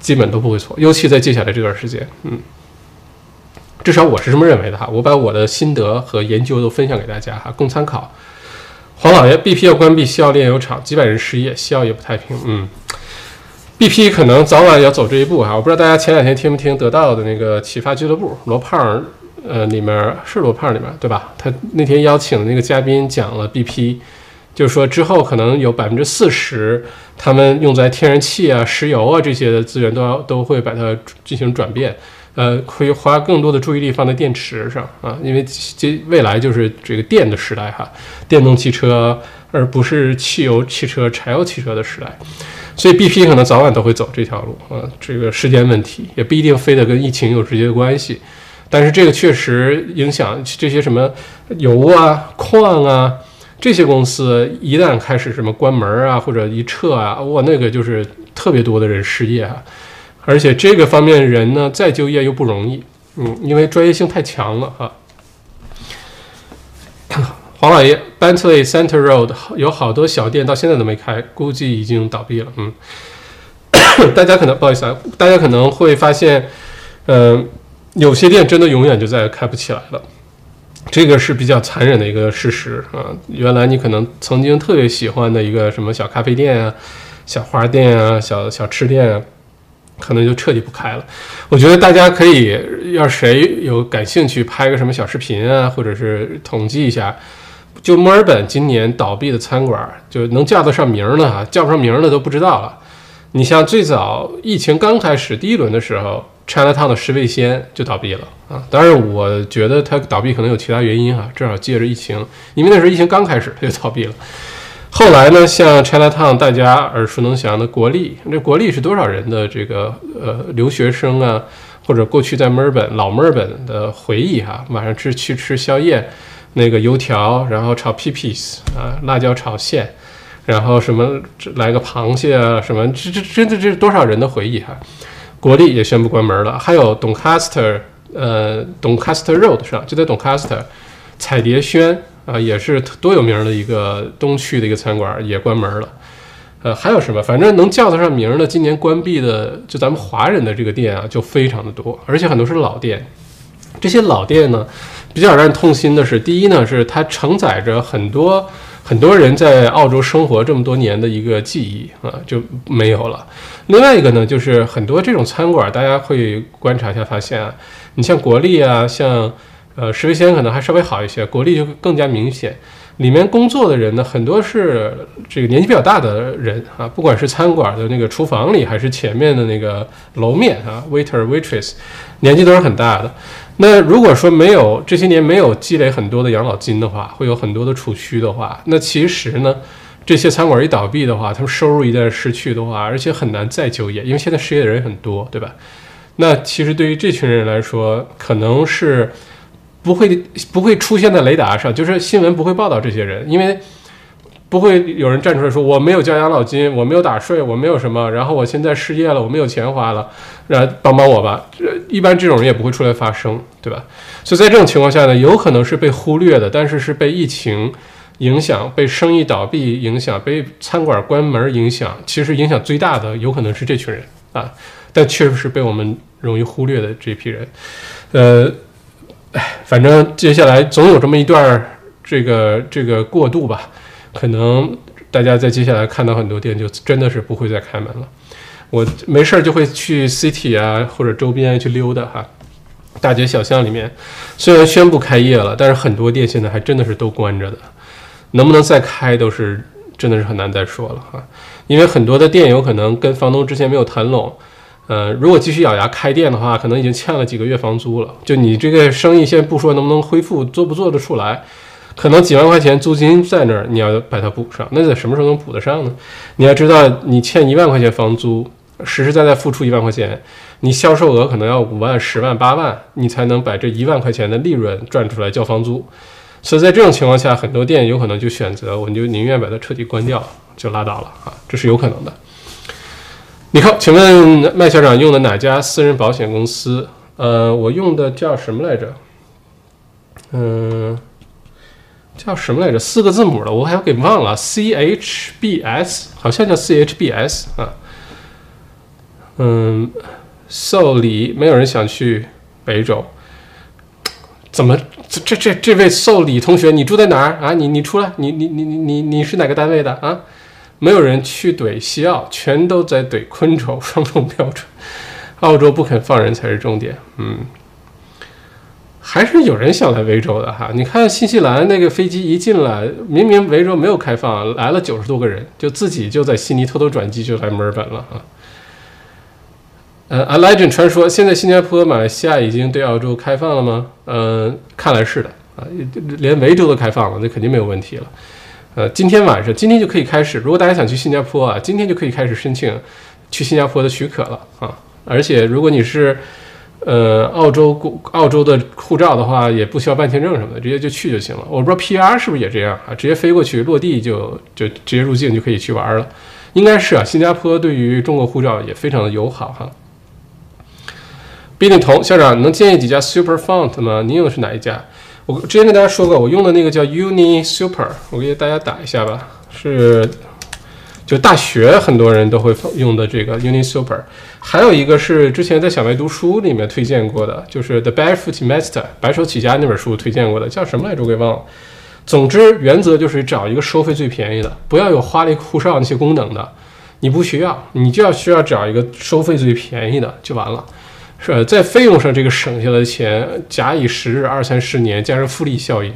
基本都不会错。尤其在接下来这段时间，嗯，至少我是这么认为的哈。我把我的心得和研究都分享给大家哈，供参考。黄老爷，BP 要关闭，西澳炼油厂，几百人失业，西澳也不太平，嗯，BP 可能早晚要走这一步哈。我不知道大家前两天听没听得到的那个启发俱乐部，罗胖。呃，里面是罗胖里面对吧？他那天邀请的那个嘉宾讲了 BP，就是说之后可能有百分之四十，他们用在天然气啊、石油啊这些的资源都要都会把它进行转变，呃，会花更多的注意力放在电池上啊，因为这未来就是这个电的时代哈，电动汽车而不是汽油汽车、柴油汽车的时代，所以 BP 可能早晚都会走这条路啊，这个时间问题也不一定非得跟疫情有直接关系。但是这个确实影响这些什么油啊、矿啊这些公司，一旦开始什么关门啊，或者一撤啊，哇，那个就是特别多的人失业啊，而且这个方面人呢再就业又不容易，嗯，因为专业性太强了啊。黄老爷，Bentley Center Road 有好多小店到现在都没开，估计已经倒闭了。嗯，大家可能不好意思啊，大家可能会发现，嗯。有些店真的永远就再也开不起来了，这个是比较残忍的一个事实啊。原来你可能曾经特别喜欢的一个什么小咖啡店啊、小花店啊、小小吃店啊，可能就彻底不开了。我觉得大家可以，要谁有感兴趣，拍个什么小视频啊，或者是统计一下，就墨尔本今年倒闭的餐馆，就能叫得上名的哈，叫不上名的都不知道了。你像最早疫情刚开始第一轮的时候。Chinatown 的十味鲜就倒闭了啊！当然，我觉得它倒闭可能有其他原因哈，正好借着疫情，因为那时候疫情刚开始它就倒闭了。后来呢，像 Chinatown 大家耳熟能详的国立，这国立是多少人的这个呃留学生啊，或者过去在墨尔本老墨尔本的回忆哈，晚上吃去吃宵夜，那个油条，然后炒 pipis 啊，辣椒炒馅，然后什么来个螃蟹啊，什么这这真的这是多少人的回忆哈。国立也宣布关门了，还有 Doncaster，呃，Doncaster Road 上就在 Doncaster，彩蝶轩啊，也是多有名的一个东区的一个餐馆也关门了。呃，还有什么？反正能叫得上名的，今年关闭的，就咱们华人的这个店啊，就非常的多，而且很多是老店。这些老店呢，比较让人痛心的是，第一呢，是它承载着很多。很多人在澳洲生活这么多年的一个记忆啊就没有了。另外一个呢，就是很多这种餐馆，大家会观察一下发现啊，你像国立啊，像呃石味鲜可能还稍微好一些，国立就更加明显。里面工作的人呢，很多是这个年纪比较大的人啊，不管是餐馆的那个厨房里，还是前面的那个楼面啊，waiter waitress，年纪都是很大的。那如果说没有这些年没有积累很多的养老金的话，会有很多的储蓄的话，那其实呢，这些餐馆一倒闭的话，他们收入一旦失去的话，而且很难再就业，因为现在失业的人也很多，对吧？那其实对于这群人来说，可能是。不会不会出现在雷达上，就是新闻不会报道这些人，因为不会有人站出来说我没有交养老金，我没有打税，我没有什么，然后我现在失业了，我没有钱花了，然后帮帮我吧。这一般这种人也不会出来发声，对吧？所以在这种情况下呢，有可能是被忽略的，但是是被疫情影响、被生意倒闭影响、被餐馆关门影响，其实影响最大的有可能是这群人啊，但确实是被我们容易忽略的这批人，呃。哎，反正接下来总有这么一段儿这个这个过渡吧，可能大家在接下来看到很多店就真的是不会再开门了。我没事儿就会去 City 啊或者周边去溜达哈，大街小巷里面虽然宣布开业了，但是很多店现在还真的是都关着的，能不能再开都是真的是很难再说了哈，因为很多的店有可能跟房东之前没有谈拢。呃，如果继续咬牙开店的话，可能已经欠了几个月房租了。就你这个生意，先不说能不能恢复，做不做得出来，可能几万块钱租金在那儿，你要把它补上。那在什么时候能补得上呢？你要知道，你欠一万块钱房租，实实在在付出一万块钱，你销售额可能要五万、十万、八万，你才能把这一万块钱的利润赚出来交房租。所以在这种情况下，很多店有可能就选择，我就宁愿把它彻底关掉，就拉倒了啊，这是有可能的。你好，请问麦校长用的哪家私人保险公司？呃，我用的叫什么来着？嗯，叫什么来着？四个字母的，我还要给忘了。CHBS 好像叫 CHBS 啊。嗯，受理，没有人想去北州。怎么？这这这这位受理同学，你住在哪儿啊？你你出来，你你你你你你是哪个单位的啊？没有人去怼西澳，全都在怼昆州，双重标准。澳洲不肯放人才是重点。嗯，还是有人想来维州的哈。你看新西兰那个飞机一进来，明明维州没有开放，来了九十多个人，就自己就在悉尼偷偷转机就来墨尔本了啊。呃，A Legend 传说，现在新加坡、马来西亚已经对澳洲开放了吗？嗯，看来是的啊，连维州都开放了，那肯定没有问题了。呃，今天晚上，今天就可以开始。如果大家想去新加坡啊，今天就可以开始申请去新加坡的许可了啊。而且，如果你是呃澳洲澳洲的护照的话，也不需要办签证什么的，直接就去就行了。我不知道 PR 是不是也这样啊？直接飞过去，落地就就直接入境就可以去玩了。应该是啊，新加坡对于中国护照也非常的友好哈。毕立彤校长能建议几家 Super Font 吗？您用的是哪一家？我之前跟大家说过，我用的那个叫 Uni Super，我给大家打一下吧。是就大学很多人都会用的这个 Uni Super。还有一个是之前在小麦读书里面推荐过的，就是 The Barefoot Master 白手起家那本书推荐过的，叫什么来着？我给忘了。总之原则就是找一个收费最便宜的，不要有花里胡哨那些功能的，你不需要，你就要需要找一个收费最便宜的就完了。是在费用上这个省下的钱，假以时日，二三十年，加上复利效应，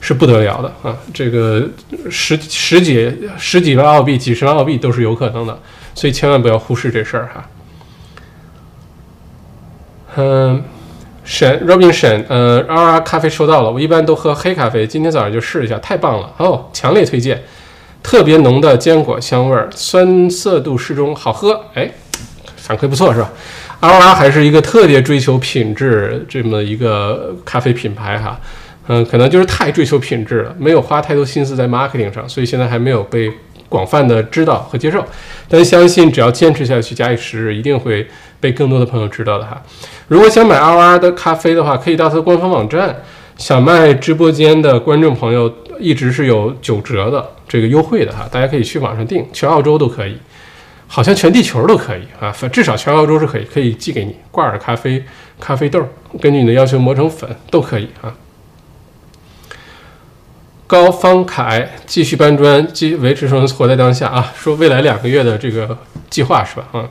是不得了的啊！这个十十几十几万澳币、几十万澳币都是有可能的，所以千万不要忽视这事儿哈。嗯，沈 Robin 沈，呃，R R 咖啡收到了，我一般都喝黑咖啡，今天早上就试一下，太棒了哦，强烈推荐，特别浓的坚果香味儿，酸涩度适中，好喝，哎，反馈不错是吧？阿拉还是一个特别追求品质这么一个咖啡品牌哈，嗯，可能就是太追求品质了，没有花太多心思在 marketing 上，所以现在还没有被广泛的知道和接受。但相信只要坚持下去，假以时日，一定会被更多的朋友知道的哈。如果想买 R 的咖啡的话，可以到它的官方网站。小麦直播间的观众朋友一直是有九折的这个优惠的哈，大家可以去网上订，全澳洲都可以。好像全地球都可以啊，反至少全澳洲是可以，可以寄给你挂耳咖啡、咖啡豆，根据你的要求磨成粉都可以啊。高方凯继续搬砖，继维持生活在当下啊，说未来两个月的这个计划是吧？啊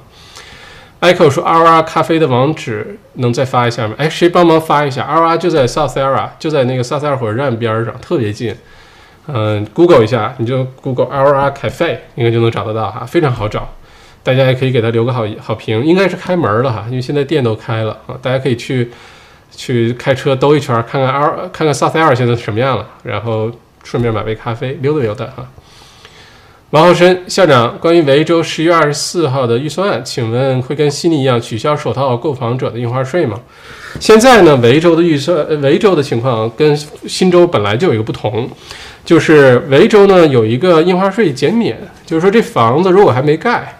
，Echo 说 R R 咖啡的网址能再发一下吗？哎，谁帮忙发一下？R R 就在 South Era，就在那个 South Era 火车站边上，特别近。嗯，Google 一下，你就 Google R R Cafe，应该就能找得到哈，非常好找。大家也可以给他留个好好评，应该是开门了哈，因为现在店都开了啊，大家可以去去开车兜一圈，看看二看看 South Air 现在什么样了，然后顺便买杯咖啡溜达溜达哈。王浩生校长，关于维州十一月二十四号的预算案，请问会跟悉尼一样取消首套购房者的印花税吗？现在呢，维州的预算，维州的情况跟新州本来就有一个不同，就是维州呢有一个印花税减免，就是说这房子如果还没盖。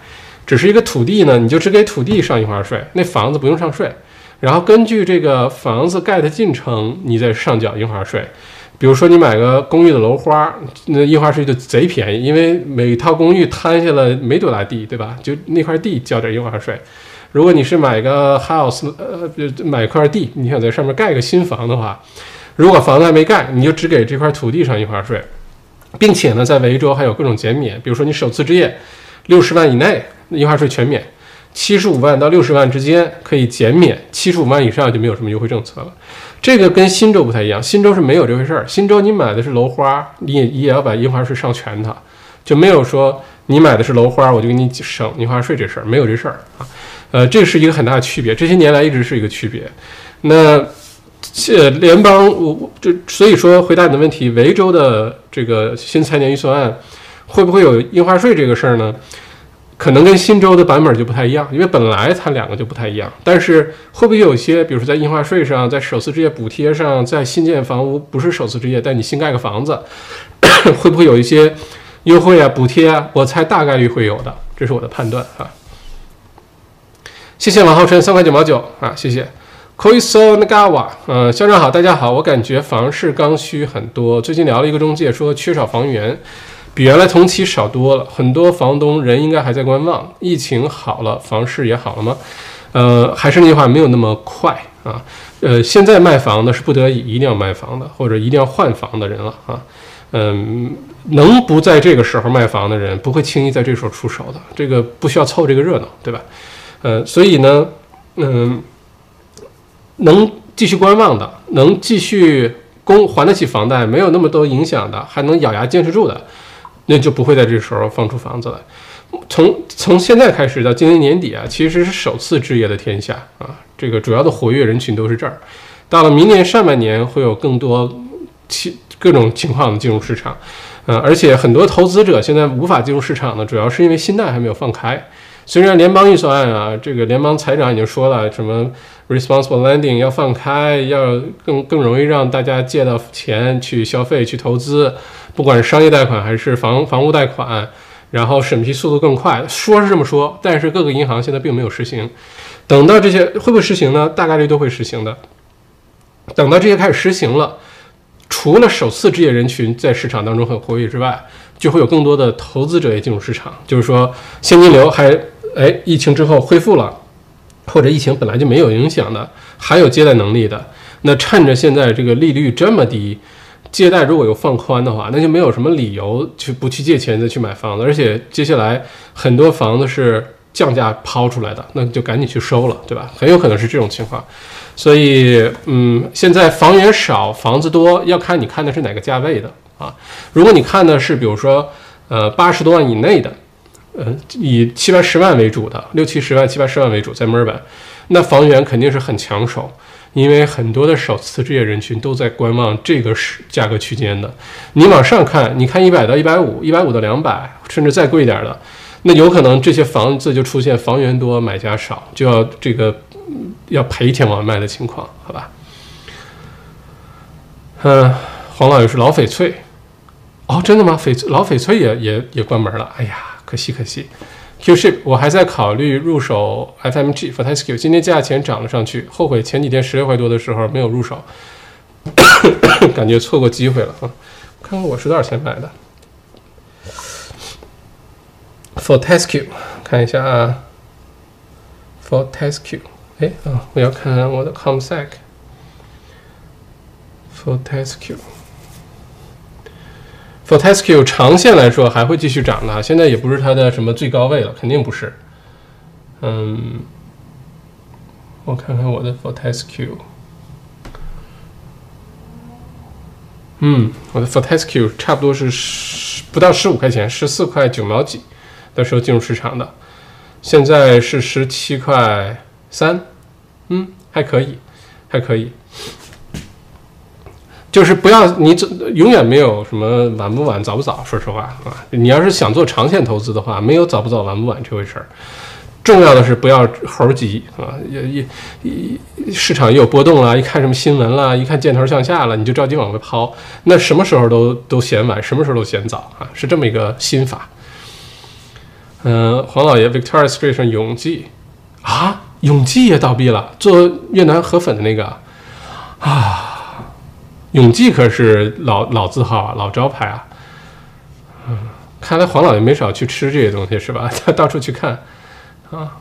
只是一个土地呢，你就只给土地上印花税，那房子不用上税。然后根据这个房子盖的进程，你再上缴印花税。比如说你买个公寓的楼花，那印花税就贼便宜，因为每套公寓摊下来没多大地，对吧？就那块地交点印花税。如果你是买个 house，呃，买块地，你想在上面盖个新房的话，如果房子还没盖，你就只给这块土地上印花税，并且呢，在维州还有各种减免，比如说你首次置业六十万以内。印花税全免，七十五万到六十万之间可以减免，七十五万以上就没有什么优惠政策了。这个跟新州不太一样，新州是没有这回事儿。新州你买的是楼花，你也也要把印花税上全它，就没有说你买的是楼花，我就给你省印花税这事儿，没有这事儿啊。呃，这是一个很大的区别，这些年来一直是一个区别。那呃，联邦我我就所以说回答你的问题，维州的这个新财年预算案会不会有印花税这个事儿呢？可能跟新州的版本就不太一样，因为本来它两个就不太一样。但是会不会有些，比如说在印花税上，在首次置业补贴上，在新建房屋不是首次置业，但你新盖个房子，会不会有一些优惠啊、补贴啊？我猜大概率会有的，这是我的判断啊。谢谢王浩辰三块九毛九啊，谢谢。Koiso Nagawa，嗯，校长好，大家好，我感觉房市刚需很多。最近聊了一个中介，说缺少房源，比原来同期少多了。很多房东人应该还在观望。疫情好了，房市也好了吗？呃，还是那句话，没有那么快啊。呃，现在卖房的是不得已一定要卖房的，或者一定要换房的人了啊。嗯，能不在这个时候卖房的人，不会轻易在这时候出手的。这个不需要凑这个热闹，对吧？呃，所以呢，嗯。能继续观望的，能继续供还得起房贷，没有那么多影响的，还能咬牙坚持住的，那就不会在这时候放出房子来。从从现在开始到今年年底啊，其实是首次置业的天下啊，这个主要的活跃人群都是这儿。到了明年上半年，会有更多其各种情况的进入市场，呃，而且很多投资者现在无法进入市场呢，主要是因为信贷还没有放开。虽然联邦预算案啊，这个联邦财长已经说了，什么 responsible lending 要放开，要更更容易让大家借到钱去消费、去投资，不管是商业贷款还是房房屋贷款，然后审批速度更快，说是这么说，但是各个银行现在并没有实行。等到这些会不会实行呢？大概率都会实行的。等到这些开始实行了，除了首次置业人群在市场当中很活跃之外，就会有更多的投资者也进入市场，就是说现金流还。哎，疫情之后恢复了，或者疫情本来就没有影响的，还有借贷能力的，那趁着现在这个利率这么低，借贷如果有放宽的话，那就没有什么理由去不去借钱再去买房子。而且接下来很多房子是降价抛出来的，那就赶紧去收了，对吧？很有可能是这种情况。所以，嗯，现在房源少，房子多，要看你看的是哪个价位的啊。如果你看的是比如说，呃，八十多万以内的。嗯，以七八十万为主的，六七十万、七八十万为主，在墨尔本，那房源肯定是很抢手，因为很多的首次置业人群都在观望这个是价格区间的。你往上看，你看一百到一百五，一百五到两百，甚至再贵一点的，那有可能这些房子就出现房源多买家少，就要这个要赔钱往卖的情况，好吧？嗯，黄老师是老翡翠，哦，真的吗？翡翠老翡翠也也也关门了，哎呀。可惜可惜，Qship，我还在考虑入手 FMG Fortescue，今天价钱涨了上去，后悔前几天十六块多的时候没有入手，感觉错过机会了啊！看看我是多少钱买的，Fortescue，看一下啊，Fortescue，哎啊，我要看我的 Comsec，Fortescue。Fortescue 长线来说还会继续涨的，现在也不是它的什么最高位了，肯定不是。嗯，我看看我的 Fortescue，嗯，我的 Fortescue 差不多是十不到十五块钱，十四块九毛几的时候进入市场的，现在是十七块三，嗯，还可以，还可以。就是不要你这永远没有什么晚不晚早不早，说实话啊，你要是想做长线投资的话，没有早不早晚不晚这回事儿。重要的是不要猴急啊，也也市场也有波动了，一看什么新闻了，一看箭头向下了，你就着急往回抛，那什么时候都都嫌晚，什么时候都嫌早啊，是这么一个心法。嗯，黄老爷，Victoria Street 上永记啊，永记也倒闭了，做越南河粉的那个啊。永济可是老老字号啊，老招牌啊。嗯，看来黄老爷没少去吃这些东西是吧？他 到处去看啊。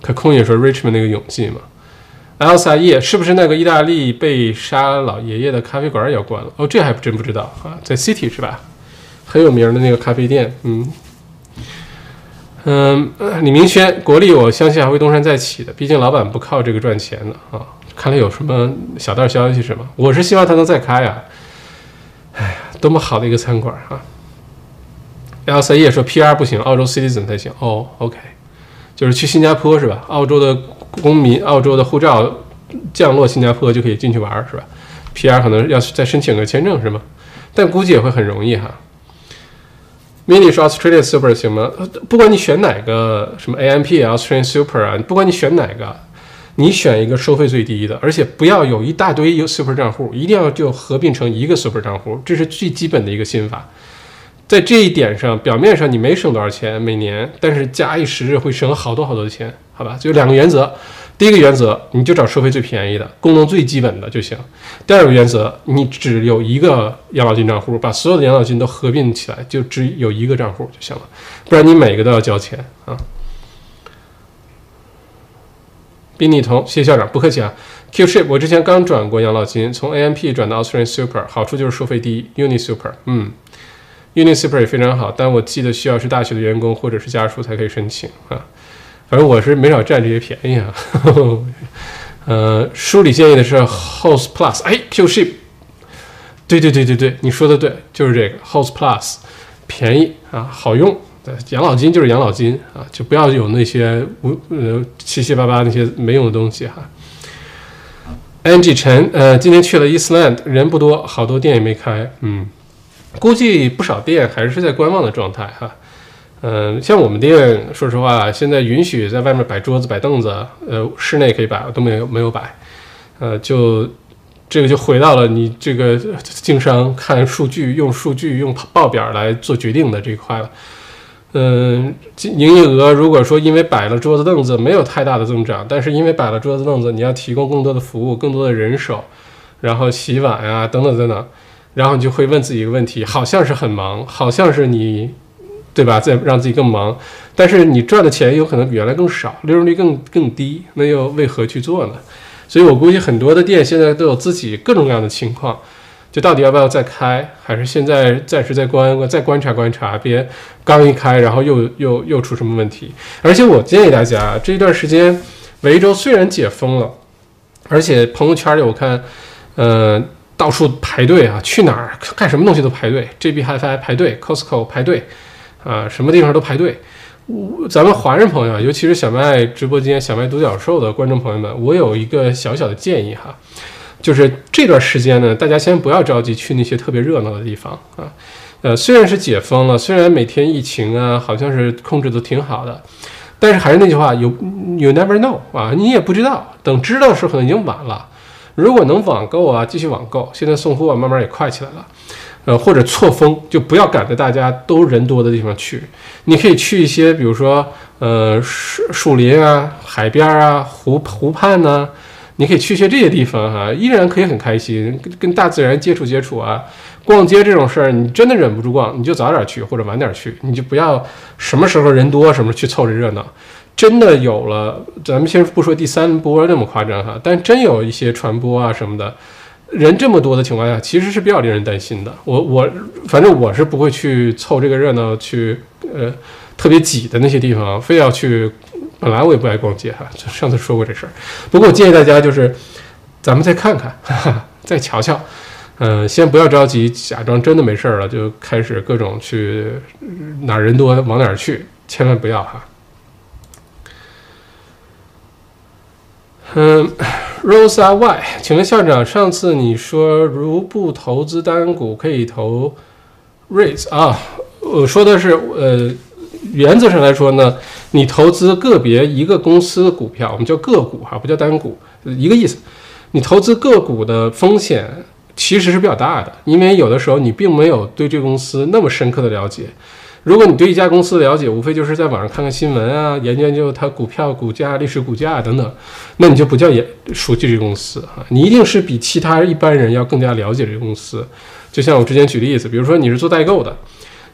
可空也说 Richmond 那个永济嘛。Elsa 叶是不是那个意大利被杀老爷爷的咖啡馆要关了？哦，这还真不知道啊，在 City 是吧？很有名的那个咖啡店。嗯嗯，李明轩，国力我相信还会东山再起的，毕竟老板不靠这个赚钱的啊。看来有什么小道消息是吗？我是希望他能再开呀！哎呀，多么好的一个餐馆啊！L C 也说 P R 不行，澳洲 citizen 才行。哦，OK，就是去新加坡是吧？澳洲的公民，澳洲的护照降落新加坡就可以进去玩是吧？P R 可能要再申请个签证是吗？但估计也会很容易哈。Mini 说 Australia Super 行吗？不管你选哪个，什么 A M P Australian Super 啊，不管你选哪个。你选一个收费最低的，而且不要有一大堆 super 账户，一定要就合并成一个 super 账户，这是最基本的一个心法。在这一点上，表面上你没省多少钱每年，但是假以时日会省好多好多的钱，好吧？就两个原则：第一个原则，你就找收费最便宜的、功能最基本的就行。第二个原则，你只有一个养老金账户，把所有的养老金都合并起来，就只有一个账户就行了，不然你每个都要交钱啊。宾利同，谢校长，不客气啊。Qship，我之前刚转过养老金，从 AMP 转到 Australian Super，好处就是收费低。Uni Super，嗯，Uni Super 也非常好，但我记得需要是大学的员工或者是家属才可以申请啊。反正我是没少占这些便宜啊。呃，书里建议的是 House Plus，哎，Qship，对对对对对，你说的对，就是这个 House Plus，便宜啊，好用。养老金就是养老金啊，就不要有那些无呃七七八八那些没用的东西哈。Angie 陈，呃，今天去了 Eastland，人不多，好多店也没开，嗯，估计不少店还是在观望的状态哈。嗯，像我们店，说实话，现在允许在外面摆桌子、摆凳子，呃，室内可以摆，都没有没有摆，呃，就这个就回到了你这个经商看数据、用数据、用报表来做决定的这一块了。嗯，营业额如果说因为摆了桌子凳子没有太大的增长，但是因为摆了桌子凳子，你要提供更多的服务、更多的人手，然后洗碗呀等等等等，然后你就会问自己一个问题：好像是很忙，好像是你，对吧？在让自己更忙，但是你赚的钱有可能比原来更少，利润率更更低，那又为何去做呢？所以我估计很多的店现在都有自己各种各样的情况。就到底要不要再开，还是现在暂时再观再观察观察，别刚一开，然后又又又出什么问题？而且我建议大家，这一段时间维州虽然解封了，而且朋友圈里我看，呃，到处排队啊，去哪儿干什么东西都排队，JB Hi-Fi 排队，Costco 排队，啊，什么地方都排队。我咱们华人朋友，尤其是小麦直播间、小麦独角兽的观众朋友们，我有一个小小的建议哈。就是这段时间呢，大家先不要着急去那些特别热闹的地方啊。呃，虽然是解封了，虽然每天疫情啊好像是控制的挺好的，但是还是那句话，有 you never know 啊，你也不知道，等知道的时候可能已经晚了。如果能网购啊，继续网购，现在送货慢慢也快起来了。呃，或者错峰，就不要赶着大家都人多的地方去。你可以去一些，比如说呃树树林啊、海边啊、湖湖畔呢。你可以去些这些地方哈，依然可以很开心，跟跟大自然接触接触啊。逛街这种事儿，你真的忍不住逛，你就早点去或者晚点去，你就不要什么时候人多什么去凑着热闹。真的有了，咱们先不说第三波那么夸张哈，但真有一些传播啊什么的，人这么多的情况下，其实是比较令人担心的。我我反正我是不会去凑这个热闹去，呃，特别挤的那些地方，非要去。本来我也不爱逛街哈，上次说过这事儿。不过我建议大家就是，咱们再看看，哈哈，再瞧瞧，嗯，先不要着急，假装真的没事儿了，就开始各种去哪儿人多往哪儿去，千万不要哈。嗯，Rosa Y，请问校长，上次你说如不投资单股可以投 REITs 啊？我说的是呃。原则上来说呢，你投资个别一个公司的股票，我们叫个股哈，不叫单股，一个意思。你投资个股的风险其实是比较大的，因为有的时候你并没有对这个公司那么深刻的了解。如果你对一家公司的了解，无非就是在网上看看新闻啊，研究研究它股票股价、历史股价等等，那你就不叫也熟悉这公司啊。你一定是比其他一般人要更加了解这个公司。就像我之前举例子，比如说你是做代购的。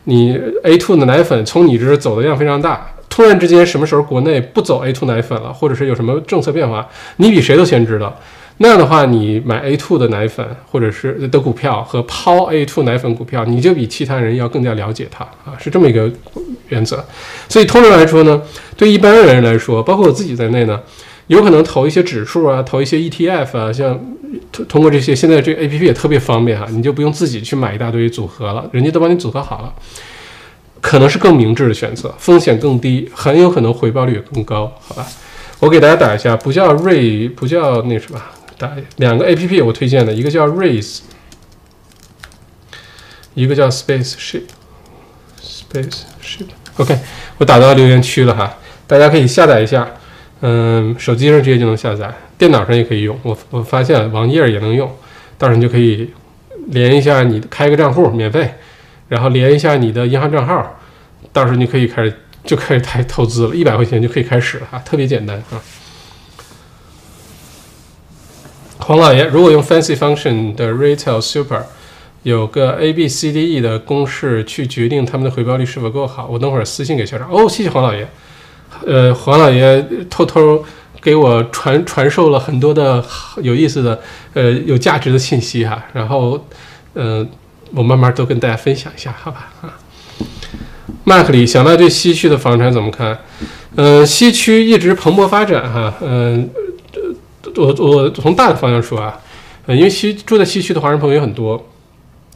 你 A two 的奶粉从你这儿走的量非常大，突然之间什么时候国内不走 A two 奶粉了，或者是有什么政策变化，你比谁都先知道。那样的话，你买 A two 的奶粉或者是的股票和抛 A two 奶粉股票，你就比其他人要更加了解它啊，是这么一个原则。所以通常来说呢，对一般人来说，包括我自己在内呢。有可能投一些指数啊，投一些 ETF 啊，像通通过这些，现在这 APP 也特别方便哈，你就不用自己去买一大堆组合了，人家都帮你组合好了，可能是更明智的选择，风险更低，很有可能回报率也更高，好吧？我给大家打一下，不叫瑞，不叫那什么，打两个 APP 我推荐的，一个叫 Raise，一个叫 Spaceship，Spaceship，OK，我打到留言区了哈，大家可以下载一下。嗯，手机上直接就能下载，电脑上也可以用。我我发现网页也能用，到时候你就可以连一下你开个账户免费，然后连一下你的银行账号，到时候你可以开始就开始台投资了，一百块钱就可以开始了哈，特别简单啊。黄老爷，如果用 Fancy Function 的 Retail Super，有个 A B C D E 的公式去决定他们的回报率是否够好，我等会儿私信给校长。哦，谢谢黄老爷。呃，黄老爷偷偷给我传传授了很多的有意思的、呃有价值的信息哈。然后，呃，我慢慢都跟大家分享一下，好吧？啊麦克里，小麦对西区的房产怎么看？呃，西区一直蓬勃发展哈。嗯。我我从大的方向说啊，呃，因为西住在西区的华人朋友也很多。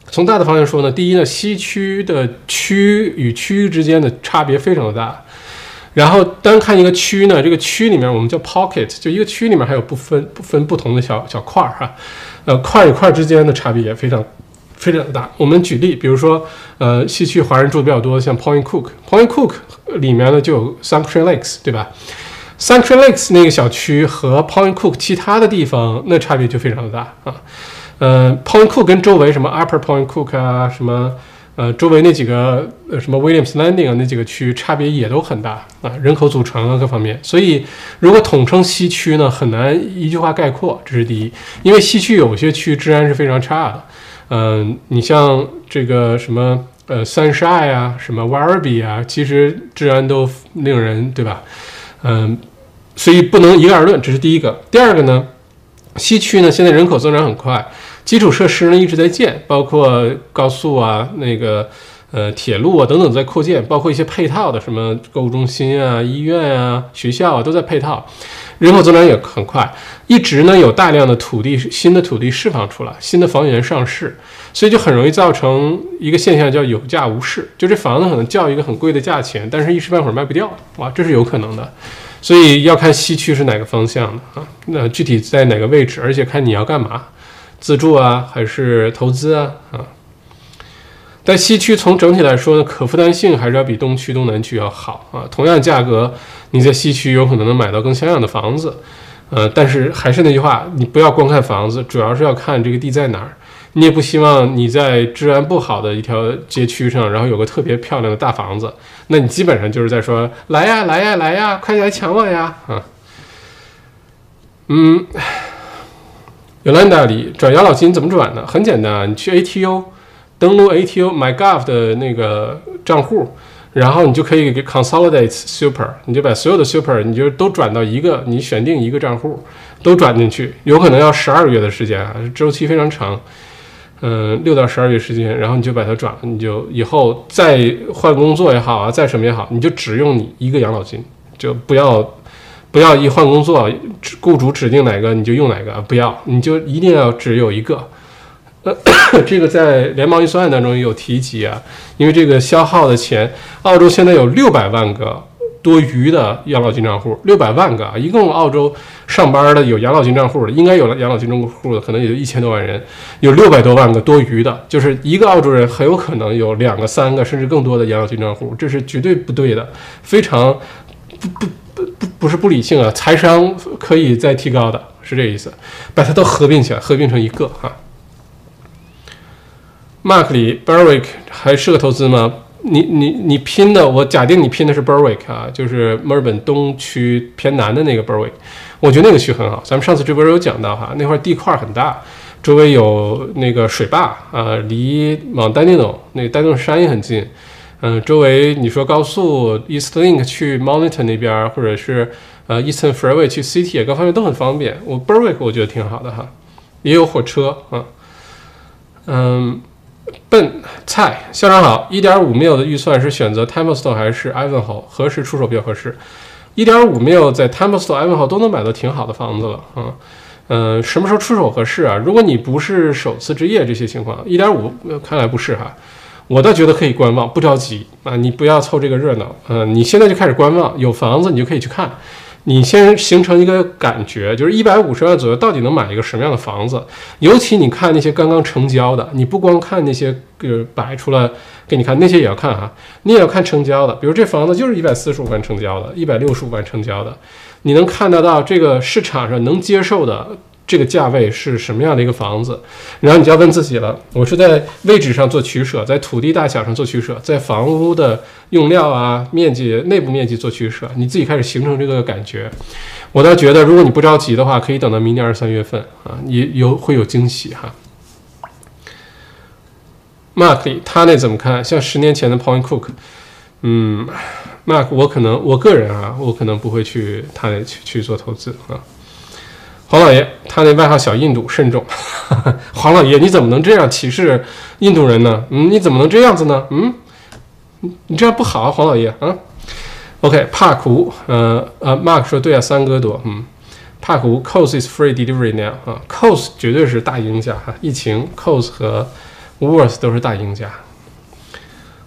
从大的方向说呢，第一呢，西区的区与区之间的差别非常的大。然后单看一个区呢，这个区里面我们叫 pocket，就一个区里面还有不分不分不同的小小块儿哈。呃，块与块之间的差别也非常非常大。我们举例，比如说，呃，西区华人住的比较多，像 Point Cook，Point Cook 里面呢就有 Sunshine Lakes，对吧？Central Lakes 那个小区和 Point Cook 其他的地方，那差别就非常的大啊。呃，Point Cook 跟周围什么 Upper Point Cook 啊，什么呃周围那几个呃什么 Williams Landing 啊那几个区差别也都很大啊，人口组成啊各方面。所以如果统称西区呢，很难一句话概括，这是第一。因为西区有些区治安是非常差的，嗯，你像这个什么呃 Sunshine 啊，什么 Warby 啊，其实治安都令人对吧？嗯。所以不能一概而论，这是第一个。第二个呢，西区呢现在人口增长很快，基础设施呢一直在建，包括高速啊、那个呃铁路啊等等在扩建，包括一些配套的什么购物中心啊、医院啊、学校啊都在配套，人口增长也很快，一直呢有大量的土地新的土地释放出来，新的房源上市，所以就很容易造成一个现象叫有价无市，就这房子可能叫一个很贵的价钱，但是一时半会儿卖不掉，哇，这是有可能的。所以要看西区是哪个方向的啊？那具体在哪个位置，而且看你要干嘛，自住啊还是投资啊啊？但西区从整体来说呢，可负担性还是要比东区、东南区要好啊。同样价格，你在西区有可能能买到更像样的房子，呃，但是还是那句话，你不要光看房子，主要是要看这个地在哪儿。你也不希望你在治安不好的一条街区上，然后有个特别漂亮的大房子，那你基本上就是在说来呀来呀来呀，快来抢我呀啊！嗯，有兰达里转养老金怎么转呢？很简单，你去 ATO 登录 ATO MyGov 的那个账户，然后你就可以给 Consolidate Super，你就把所有的 Super 你就都转到一个，你选定一个账户都转进去，有可能要十二个月的时间啊，周期非常长。嗯，六到十二月时间，然后你就把它转了，你就以后再换工作也好啊，再什么也好，你就只用你一个养老金，就不要不要一换工作，雇主指定哪个你就用哪个，不要，你就一定要只有一个。呃，这个在联邦预算案当中也有提及啊，因为这个消耗的钱，澳洲现在有六百万个。多余的养老金账户六百万个啊，一共澳洲上班的有养老金账户的，应该有了养老金账户的，可能也就一千多万人，有六百多万个多余的，就是一个澳洲人很有可能有两个、三个甚至更多的养老金账户，这是绝对不对的，非常不不不不是不理性啊，财商可以再提高的，是这意思，把它都合并起来，合并成一个哈。Mark 里 Berwick 还适合投资吗？你你你拼的，我假定你拼的是 Berwick 啊，就是墨尔本东区偏南的那个 Berwick，我觉得那个区很好。咱们上次直播有讲到哈，那块地块很大，周围有那个水坝啊，离往丹尼诺那个丹尼诺山也很近。嗯，周围你说高速 East Link 去 m o n i t o n 那边，或者是呃 Eastern Freeway 去 City 各方面都很方便。我 Berwick 我觉得挺好的哈，也有火车啊，嗯。笨菜校长好，一点五 mil 的预算是选择 Templestowe 还是 Ivanhoe？何时出手比较合适？一点五 mil 在 Templestowe、Ivanhoe 都能买到挺好的房子了啊。嗯，什么时候出手合适啊？如果你不是首次置业，这些情况，一点五看来不是哈。我倒觉得可以观望，不着急啊，你不要凑这个热闹。嗯，你现在就开始观望，有房子你就可以去看。你先形成一个感觉，就是一百五十万左右到底能买一个什么样的房子？尤其你看那些刚刚成交的，你不光看那些呃摆出来给你看，那些也要看哈，你也要看成交的。比如这房子就是一百四十五万成交的，一百六十五万成交的，你能看得到这个市场上能接受的这个价位是什么样的一个房子，然后你就要问自己了：我是在位置上做取舍，在土地大小上做取舍，在房屋的用料啊、面积、内部面积做取舍，你自己开始形成这个感觉。我倒觉得，如果你不着急的话，可以等到明年二三月份啊，你有会有惊喜哈。Mark，他那怎么看？像十年前的 Point Cook，嗯，Mark，我可能我个人啊，我可能不会去他那去去做投资啊。黄老爷，他那外号小印度，慎重。黄老爷，你怎么能这样歧视印度人呢？嗯，你怎么能这样子呢？嗯，你这样不好啊，黄老爷啊。OK，帕库，呃呃，Mark 说对啊，三哥多，嗯，帕库 c o s is free delivery now 啊 c o s 绝对是大赢家哈，疫情 c o s 和 Worth 都是大赢家。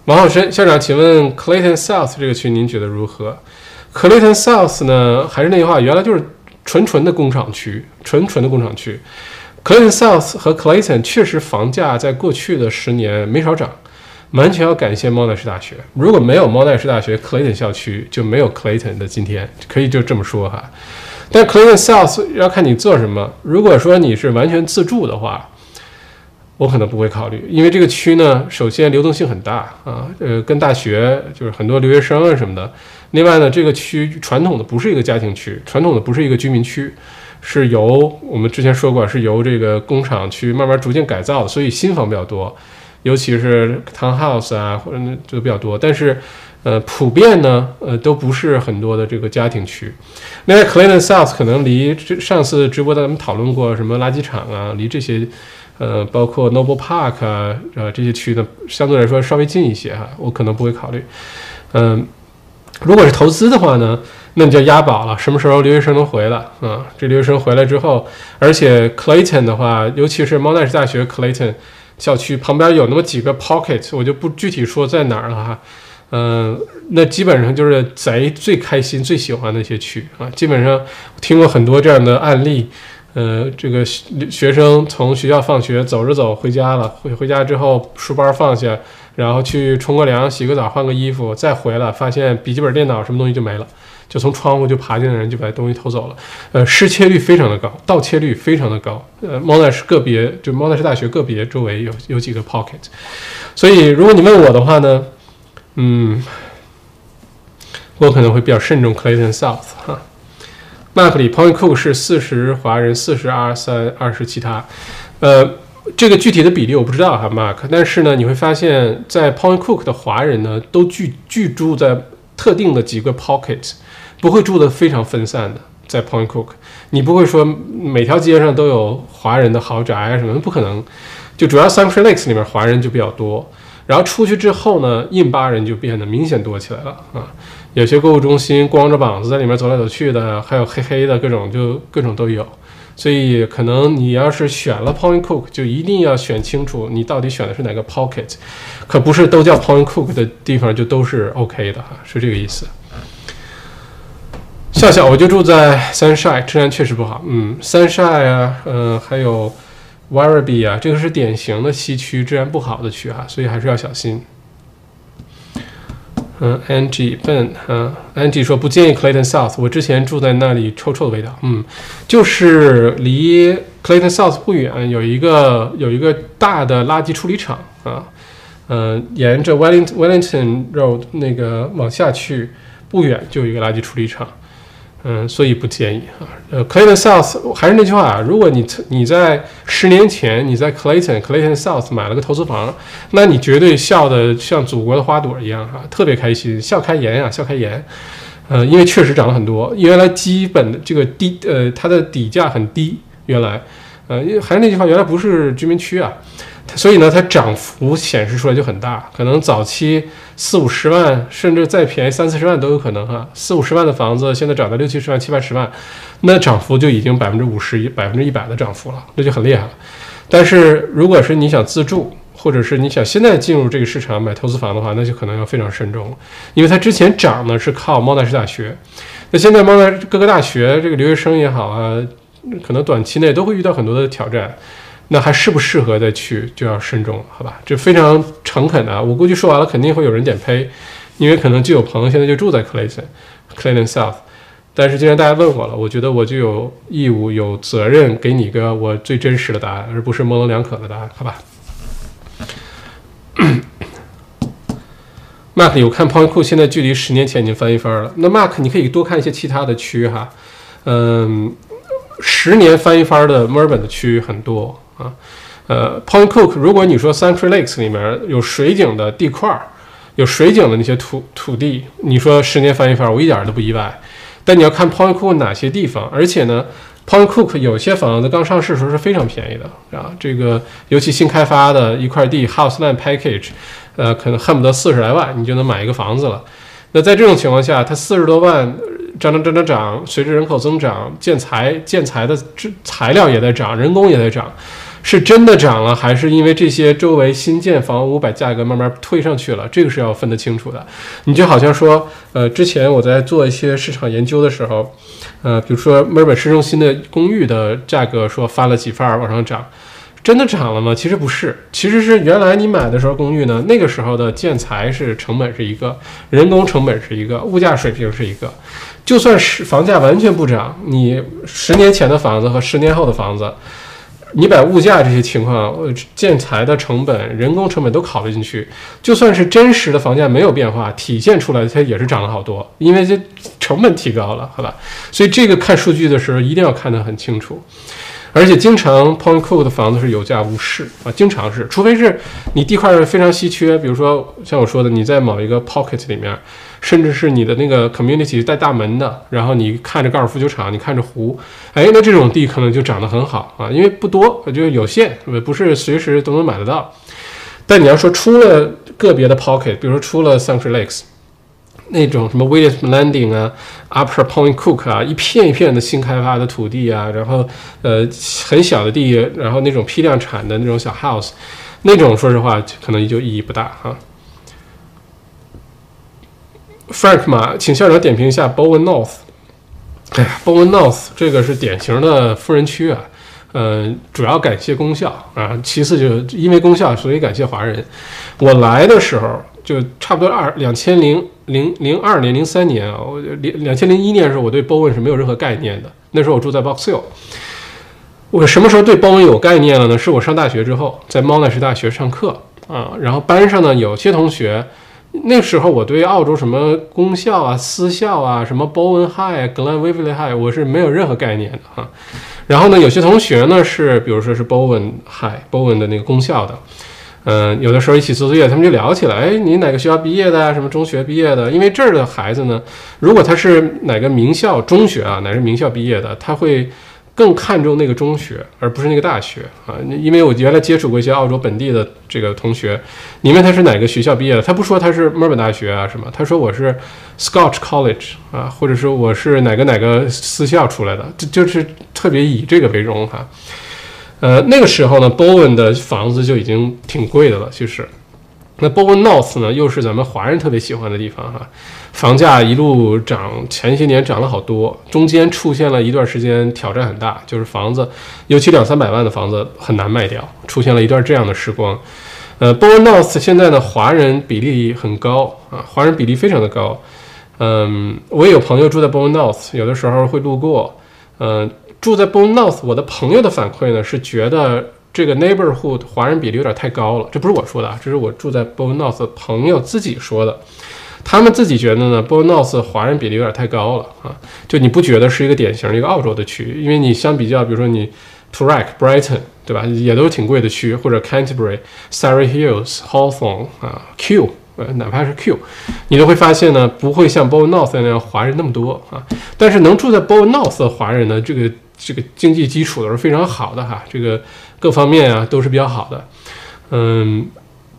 王浩深校长，请问 Clayton South 这个区您觉得如何？Clayton South 呢，还是那句话，原来就是。纯纯的工厂区，纯纯的工厂区，Clayton South 和 Clayton 确实房价在过去的十年没少涨，完全要感谢猫奈士大学。如果没有猫奈士大学，Clayton 校区就没有 Clayton 的今天，可以就这么说哈。但 Clayton South 要看你做什么。如果说你是完全自住的话，我可能不会考虑，因为这个区呢，首先流动性很大啊，呃，跟大学就是很多留学生啊什么的。另外呢，这个区传统的不是一个家庭区，传统的不是一个居民区，是由我们之前说过，是由这个工厂区慢慢逐渐改造的，所以新房比较多，尤其是 townhouse 啊或者就比较多。但是，呃，普遍呢，呃，都不是很多的这个家庭区。另外，Clayton South 可能离这上次直播咱们讨论过什么垃圾场啊，离这些，呃，包括 Noble Park 啊，呃，这些区呢，相对来说稍微近一些哈，我可能不会考虑，嗯。如果是投资的话呢，那你就押宝了。什么时候留学生能回来啊？这留学生回来之后，而且 Clayton 的话，尤其是猫奈士大学 Clayton 校区旁边有那么几个 pocket，我就不具体说在哪儿了哈。嗯，那基本上就是贼最开心、最喜欢那些区啊。基本上听过很多这样的案例。呃，这个学生从学校放学走着走回家了，回回家之后书包放下。然后去冲个凉、洗个澡、换个衣服，再回来发现笔记本电脑什么东西就没了，就从窗户就爬进来人就把东西偷走了。呃，失窃率非常的高，盗窃率非常的高。呃，猫奈是个别，就猫奈是大学个别周围有有几个 pocket。所以如果你问我的话呢，嗯，我可能会比较慎重 Clayton South 哈。Map 里 Point Cook 是四十华人，四十二三二十其他，呃。这个具体的比例我不知道哈，Mark。但是呢，你会发现在 Point Cook 的华人呢，都聚聚住在特定的几个 pocket，不会住的非常分散的。在 Point Cook，你不会说每条街上都有华人的豪宅啊什么，不可能。就主要 Sunshine Lakes 里面华人就比较多，然后出去之后呢，印巴人就变得明显多起来了啊。有些购物中心光着膀子在里面走来走去的，还有黑黑的各种，就各种都有。所以，可能你要是选了 Point Cook，就一定要选清楚你到底选的是哪个 Pocket，可不是都叫 Point Cook 的地方就都是 OK 的哈，是这个意思。笑笑，我就住在 Sunshine，治安确实不好。嗯，Sunshine 啊，嗯，还有 Werribee 啊，这个是典型的西区治安不好的区哈，所以还是要小心。嗯，Angie Ben，嗯，Angie 说不建议 Clayton South，我之前住在那里，臭臭的味道。嗯，就是离 Clayton South 不远，有一个有一个大的垃圾处理厂啊，嗯，沿着 Wellington Wellington Road 那个往下去不远就有一个垃圾处理厂。嗯，所以不建议啊。呃，Clayton South 还是那句话啊，如果你你在十年前你在 Clayton Clayton South 买了个投资房，那你绝对笑得像祖国的花朵一样哈，特别开心，笑开颜啊，笑开颜。呃，因为确实涨了很多，原来基本的这个低呃它的底价很低，原来，呃，还是那句话，原来不是居民区啊。所以呢，它涨幅显示出来就很大，可能早期四五十万，甚至再便宜三四十万都有可能哈。四五十万的房子现在涨到六七十万、七八十万，那涨幅就已经百分之五十、百分之一百的涨幅了，那就很厉害了。但是如果是你想自住，或者是你想现在进入这个市场买投资房的话，那就可能要非常慎重了，因为它之前涨呢是靠猫奈士大学，那现在猫奈各个大学这个留学生也好啊，可能短期内都会遇到很多的挑战。那还适不适合再去，就要慎重了，好吧？这非常诚恳的，我估计说完了肯定会有人点呸，因为可能就有朋友现在就住在 Clayton，Clayton South，但是既然大家问我了，我觉得我就有义务、有责任给你一个我最真实的答案，而不是模棱两可的答案，好吧？Mark 有看 Point Cook，现在距离十年前已经翻一番了。那 Mark 你可以多看一些其他的区哈，嗯，十年翻一番的墨尔本的区很多啊。呃，Point Cook，如果你说 Central Lakes 里面有水景的地块儿，有水景的那些土土地，你说十年翻一番，我一点都不意外。但你要看 Point Cook 哪些地方，而且呢，Point Cook 有些房子刚上市的时候是非常便宜的啊，这个尤其新开发的一块地 House Land Package，呃，可能恨不得四十来万你就能买一个房子了。那在这种情况下，它四十多万涨涨涨涨涨，随着人口增长，建材建材的材料也在涨，人工也在涨。是真的涨了，还是因为这些周围新建房屋把价格慢慢推上去了？这个是要分得清楚的。你就好像说，呃，之前我在做一些市场研究的时候，呃，比如说墨尔本市中心的公寓的价格说翻了几番往上涨，真的涨了吗？其实不是，其实是原来你买的时候公寓呢，那个时候的建材是成本是一个，人工成本是一个，物价水平是一个，就算是房价完全不涨，你十年前的房子和十年后的房子。你把物价这些情况、建材的成本、人工成本都考虑进去，就算是真实的房价没有变化，体现出来它也是涨了好多，因为这成本提高了，好吧？所以这个看数据的时候一定要看得很清楚，而且经常 Point Cook 的房子是有价无市啊，经常是，除非是你地块非常稀缺，比如说像我说的，你在某一个 pocket 里面。甚至是你的那个 community 带大门的，然后你看着高尔夫球场，你看着湖，哎，那这种地可能就长得很好啊，因为不多，就有限，不是随时都能买得到。但你要说出了个别的 pocket，比如说出了 Central Lakes 那种什么 Williams Landing 啊，Upper Point Cook 啊，一片一片的新开发的土地啊，然后呃很小的地，然后那种批量产的那种小 house，那种说实话可能就意义不大哈。Frank 嘛，请校长点评一下 Bowen North。哎呀，Bowen North 这个是典型的富人区啊，嗯，主要感谢功效啊，其次就因为功效，所以感谢华人。我来的时候就差不多二两千零零零二年、零三年啊，我两两千零一年的时候，我对 Bowen 是没有任何概念的。那时候我住在 Box Hill。我什么时候对 Bowen 有概念了呢？是我上大学之后，在 Monash 大学上课啊，然后班上呢有些同学。那时候我对澳洲什么公校啊、私校啊、什么 Bowen High、Glen Waverley High，我是没有任何概念的哈。然后呢，有些同学呢是，比如说是 Bowen High、Bowen 的那个公校的，嗯，有的时候一起做作业，他们就聊起来，哎，你哪个学校毕业的啊？什么中学毕业的？因为这儿的孩子呢，如果他是哪个名校中学啊，哪个名校毕业的，他会。更看重那个中学，而不是那个大学啊！因为我原来接触过一些澳洲本地的这个同学，你问他是哪个学校毕业的，他不说他是墨尔本大学啊什么，他说我是 Scotch College 啊，或者说我是哪个哪个私校出来的，就就是特别以这个为荣哈。呃，那个时候呢，Bowen 的房子就已经挺贵的了，其实。那 Bowen North 呢，又是咱们华人特别喜欢的地方哈。房价一路涨，前些年涨了好多，中间出现了一段时间挑战很大，就是房子，尤其两三百万的房子很难卖掉，出现了一段这样的时光。呃 b o w e n North 现在呢，华人比例很高啊，华人比例非常的高。嗯，我也有朋友住在 b o w e n North，有的时候会路过。嗯，住在 b o w e n North，我的朋友的反馈呢是觉得这个 neighborhood 华人比例有点太高了，这不是我说的啊，这是我住在 b o w e n North 朋友自己说的。他们自己觉得呢 b o n o s 华人比例有点太高了啊，就你不觉得是一个典型的一个澳洲的区域？因为你相比较，比如说你 t u r a k Brighton，对吧？也都是挺贵的区，或者 Canterbury、Surrey Hills、Hawthorne 啊，Q，呃，哪怕是 Q，你都会发现呢，不会像 b o n o s 那样华人那么多啊。但是能住在 b o n o s 的华人呢，这个这个经济基础都是非常好的哈，这个各方面啊都是比较好的，嗯。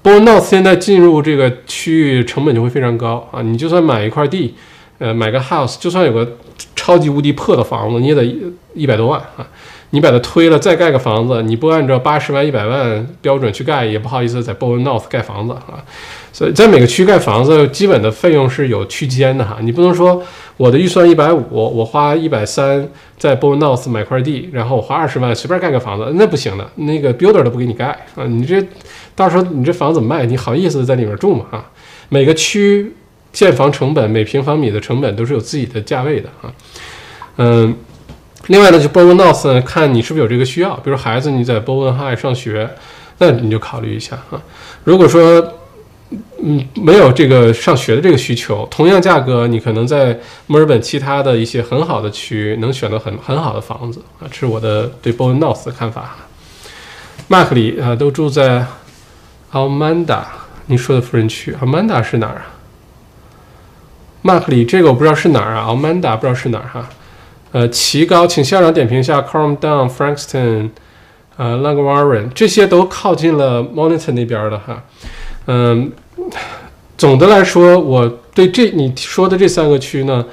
B o n o s 现在进入这个区域成本就会非常高啊！你就算买一块地，呃，买个 house，就算有个超级无敌破的房子，你也得一百多万啊！你把它推了，再盖个房子，你不按照八十万、一百万标准去盖，也不好意思在 b o n o s 盖房子啊！所以在每个区盖房子，基本的费用是有区间的哈，你不能说我的预算一百五，我花一百三在 b o n o s 买块地，然后我花二十万随便盖个房子，那不行的，那个 builder 都不给你盖啊！你这。到时候你这房怎么卖？你好意思在里面住吗？啊，每个区建房成本每平方米的成本都是有自己的价位的啊。嗯，另外呢，就 Bowen North 呢，看你是不是有这个需要，比如孩子你在 Bowen High 上学，那你就考虑一下啊。如果说嗯没有这个上学的这个需求，同样价格，你可能在墨尔本其他的一些很好的区能选到很很好的房子啊。这是我的对 Bowen North 的看法。马克里啊，都住在 Amanda，你说的富人区，Amanda 是哪儿啊？马克里这个我不知道是哪儿啊，Amanda 不知道是哪儿哈。呃，奇高，请校长点评一下 c a r m Down、Frankston、呃 l a n g w a r r e n 这些都靠近了 Monitor 那边的哈。嗯，总的来说，我对这你说的这三个区呢，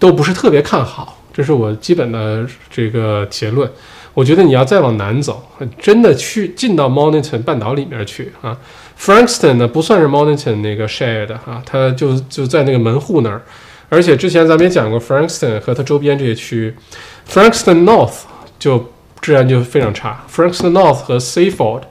都不是特别看好，这是我基本的这个结论。我觉得你要再往南走，真的去进到 Monitor 半岛里面去啊。Frankston 呢不算是 Monitor 那个 share 的哈，它就就在那个门户那儿。而且之前咱们也讲过 Frankston 和它周边这些区，Frankston North 就治安就非常差。Frankston North 和 Seaford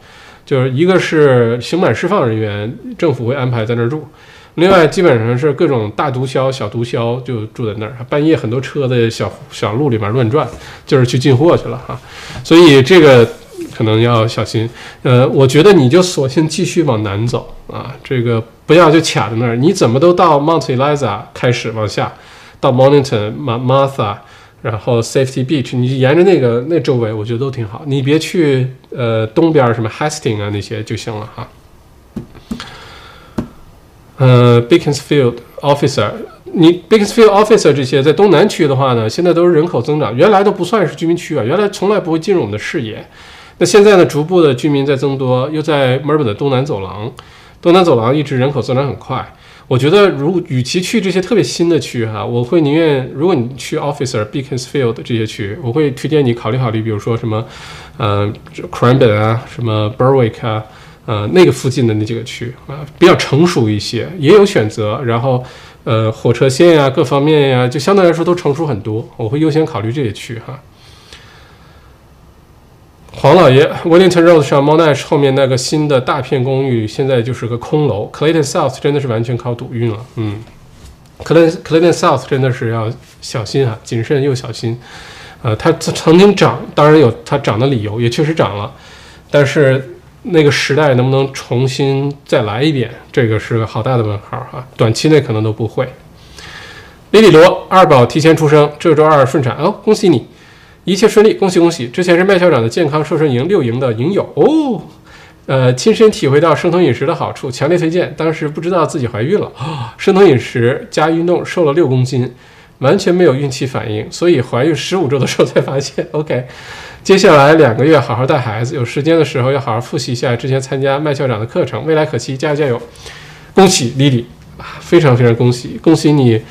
就是一个是刑满释放人员，政府会安排在那儿住。另外，基本上是各种大毒枭、小毒枭就住在那儿，半夜很多车在小小路里面乱转，就是去进货去了哈。所以这个可能要小心。呃，我觉得你就索性继续往南走啊，这个不要就卡在那儿。你怎么都到 Mount Eliza 开始往下，到 Mornington、Martha，然后 Safety Beach，你沿着那个那周围，我觉得都挺好。你别去呃东边什么 Hastings 啊那些就行了哈。呃，Beaconsfield Officer，你 Beaconsfield Officer 这些在东南区的话呢，现在都是人口增长，原来都不算是居民区啊，原来从来不会进入我们的视野。那现在呢，逐步的居民在增多，又在墨尔本的东南走廊，东南走廊一直人口增长很快。我觉得，如与其去这些特别新的区哈，我会宁愿，如果你去 Officer Beaconsfield 这些区，我会推荐你考虑考虑，比如说什么，呃，Cranbourne 啊，什么 Berwick 啊。呃，那个附近的那几个区啊，比较成熟一些，也有选择。然后，呃，火车线呀，各方面呀，就相对来说都成熟很多。我会优先考虑这些区哈。黄老爷，Wellington Road 上 Monash 后面那个新的大片公寓，现在就是个空楼。Clayton South 真的是完全靠赌运了，嗯，Clayton Clayton South 真的是要小心啊，谨慎又小心。呃，它曾经涨，当然有它涨的理由，也确实涨了，但是。那个时代能不能重新再来一遍？这个是个好大的问号哈，短期内可能都不会。李李罗二宝提前出生，这周二顺产哦，恭喜你，一切顺利，恭喜恭喜！之前是麦校长的健康瘦身营六营的营友哦，呃，亲身体会到生酮饮食的好处，强烈推荐。当时不知道自己怀孕了啊，生酮饮食加运动瘦了六公斤，完全没有孕期反应，所以怀孕十五周的时候才发现。OK。接下来两个月好好带孩子，有时间的时候要好好复习一下之前参加麦校长的课程，未来可期，加油加油！恭喜丽丽啊，非常非常恭喜，恭喜你，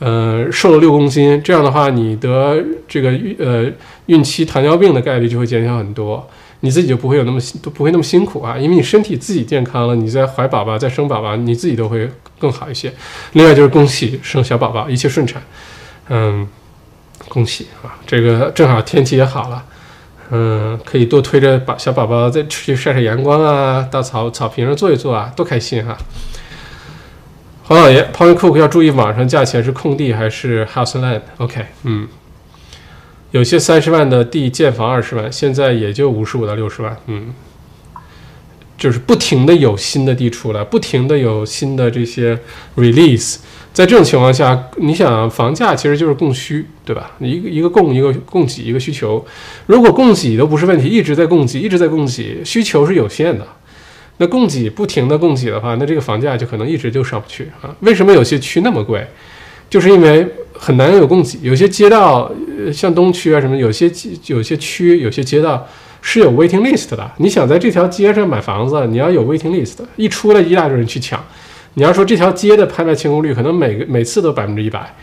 呃，瘦了六公斤，这样的话你得这个呃孕期糖尿病的概率就会减小很多，你自己就不会有那么都不会那么辛苦啊，因为你身体自己健康了，你在怀宝宝、在生宝宝，你自己都会更好一些。另外就是恭喜生小宝宝，一切顺产，嗯，恭喜啊，这个正好天气也好了。嗯，可以多推着把小宝宝再出去晒晒阳光啊，到草草坪上坐一坐啊，多开心哈！黄老爷，Point Cook 要注意网上价钱是空地还是 House Land？OK，嗯，有些三十万的地建房二十万，现在也就五十五到六十万，嗯，就是不停的有新的地出来，不停的有新的这些 release。在这种情况下，你想房价其实就是供需，对吧？一个一个供，一个供给，一个需求。如果供给都不是问题，一直在供给，一直在供给，需求是有限的。那供给不停的供给的话，那这个房价就可能一直就上不去啊。为什么有些区那么贵？就是因为很难有供给。有些街道，像东区啊什么，有些有些区，有些街道是有 waiting list 的。你想在这条街上买房子，你要有 waiting list，一出来一大堆人去抢。你要说这条街的拍卖成功率可能每个每次都百分之一百，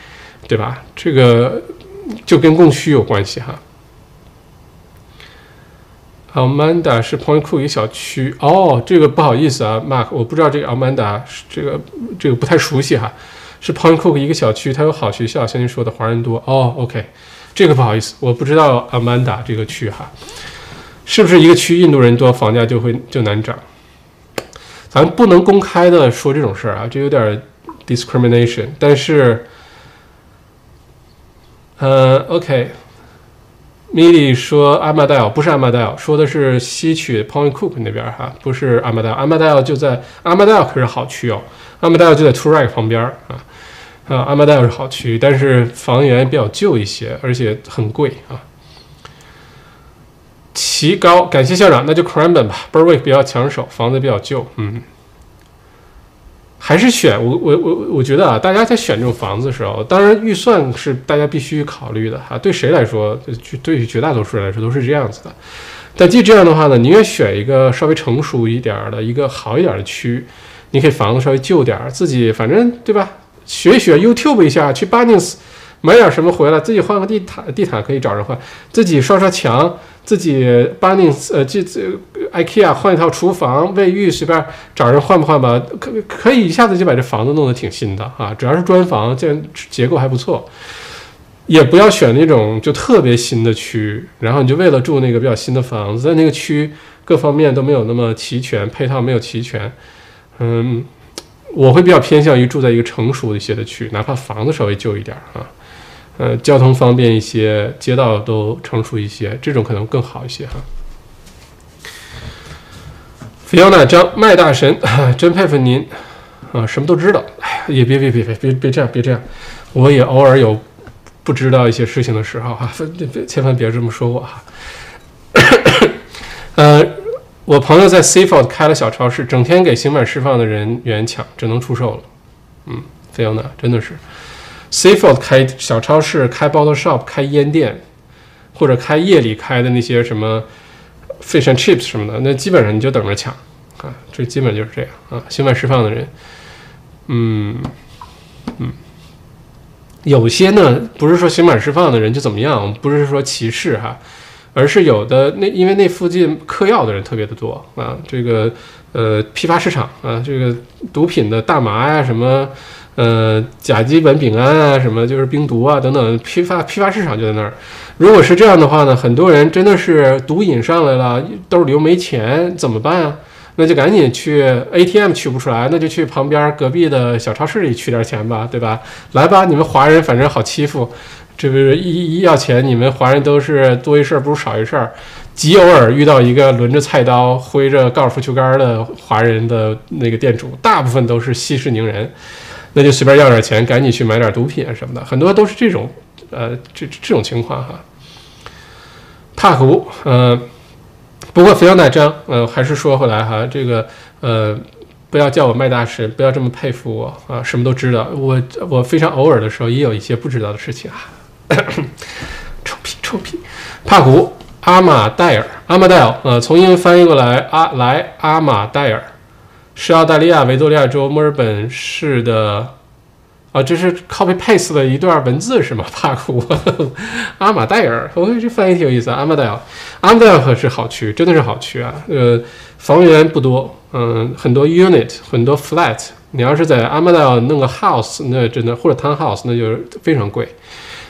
对吧？这个就跟供需有关系哈。Amanda 是 Point Cook 一个小区哦，这个不好意思啊，Mark，我不知道这个 Amanda 这个这个不太熟悉哈。是 Point Cook 一个小区，它有好学校，像您说的华人多哦。OK，这个不好意思，我不知道 Amanda 这个区哈，是不是一个区印度人多，房价就会就难涨？咱不能公开的说这种事儿啊，这有点 discrimination，但是，呃，OK。米莉说：“阿玛戴尔不是阿玛戴尔，说的是西区 Point Cook 那边哈，不是阿玛戴尔。阿玛戴尔就在阿玛戴尔可是好区哦，阿玛戴尔就在 t u r a k 旁边啊啊，阿玛戴尔是好区，但是房源比较旧一些，而且很贵啊。奇高，感谢校长，那就 Cranben 吧，Berwick 比较抢手，房子比较旧，嗯。”还是选我我我我觉得啊，大家在选这种房子的时候，当然预算是大家必须考虑的哈。对谁来说，就对绝大多数人来说都是这样子的。但既这样的话呢，宁愿选一个稍微成熟一点的一个好一点的区，你可以房子稍微旧点儿，自己反正对吧？学一学 YouTube 一下，去 Bunnings 买点什么回来，自己换个地毯，地毯可以找人换，自己刷刷墙。自己 b u n n i n g 呃，这这 IKEA 换一套厨房、卫浴，随便找人换不换吧？可可以一下子就把这房子弄得挺新的啊！只要是砖房，建结构还不错。也不要选那种就特别新的区，然后你就为了住那个比较新的房子，在那个区各方面都没有那么齐全，配套没有齐全。嗯，我会比较偏向于住在一个成熟一些的区，哪怕房子稍微旧一点啊。呃，交通方便一些，街道都成熟一些，这种可能更好一些哈。菲奥娜张麦大神，真佩服您啊，什么都知道。哎呀，也别别别别别别这样，别这样，我也偶尔有不知道一些事情的时候哈，别千万别这么说我哈。呃，我朋友在 Seafold 开了小超市，整天给刑满释放的人员抢，只能出售了。嗯，菲奥娜真的是。Seafold 开小超市、开 bottle shop、开烟店，或者开夜里开的那些什么 fish and chips 什么的，那基本上你就等着抢啊！这基本就是这样啊！刑满释放的人，嗯嗯，有些呢不是说刑满释放的人就怎么样，不是说歧视哈，而是有的那因为那附近嗑药的人特别的多啊，这个呃批发市场啊，这个毒品的大麻呀什么。呃，甲基苯丙胺啊，什么就是冰毒啊，等等，批发批发市场就在那儿。如果是这样的话呢，很多人真的是毒瘾上来了，兜里又没钱，怎么办啊？那就赶紧去 ATM 取不出来，那就去旁边隔壁的小超市里取点钱吧，对吧？来吧，你们华人反正好欺负，这不是一一要钱，你们华人都是多一事不如少一事。极偶尔遇到一个轮着菜刀、挥着高尔夫球杆的华人的那个店主，大部分都是息事宁人。那就随便要点钱，赶紧去买点毒品啊什么的，很多都是这种，呃，这这种情况哈。帕胡，呃，不过肥羊奶张，呃，还是说回来哈，这个，呃，不要叫我麦大师，不要这么佩服我啊，什么都知道，我我非常偶尔的时候也有一些不知道的事情啊。臭 屁臭屁，帕胡阿马戴尔，阿马戴尔，呃，从英文翻译过来，阿来阿马戴尔。是澳大利亚维多利亚州墨尔本市的，啊，这是 copy paste 的一段文字是吗？帕库阿马戴尔，我这翻译挺有意思。阿马戴尔，阿马戴尔可是好区，真的是好区啊。呃，房源不多，嗯，很多 unit，很多 flat。你要是在阿马戴尔弄个 house，那真的或者 town house，那就是非常贵，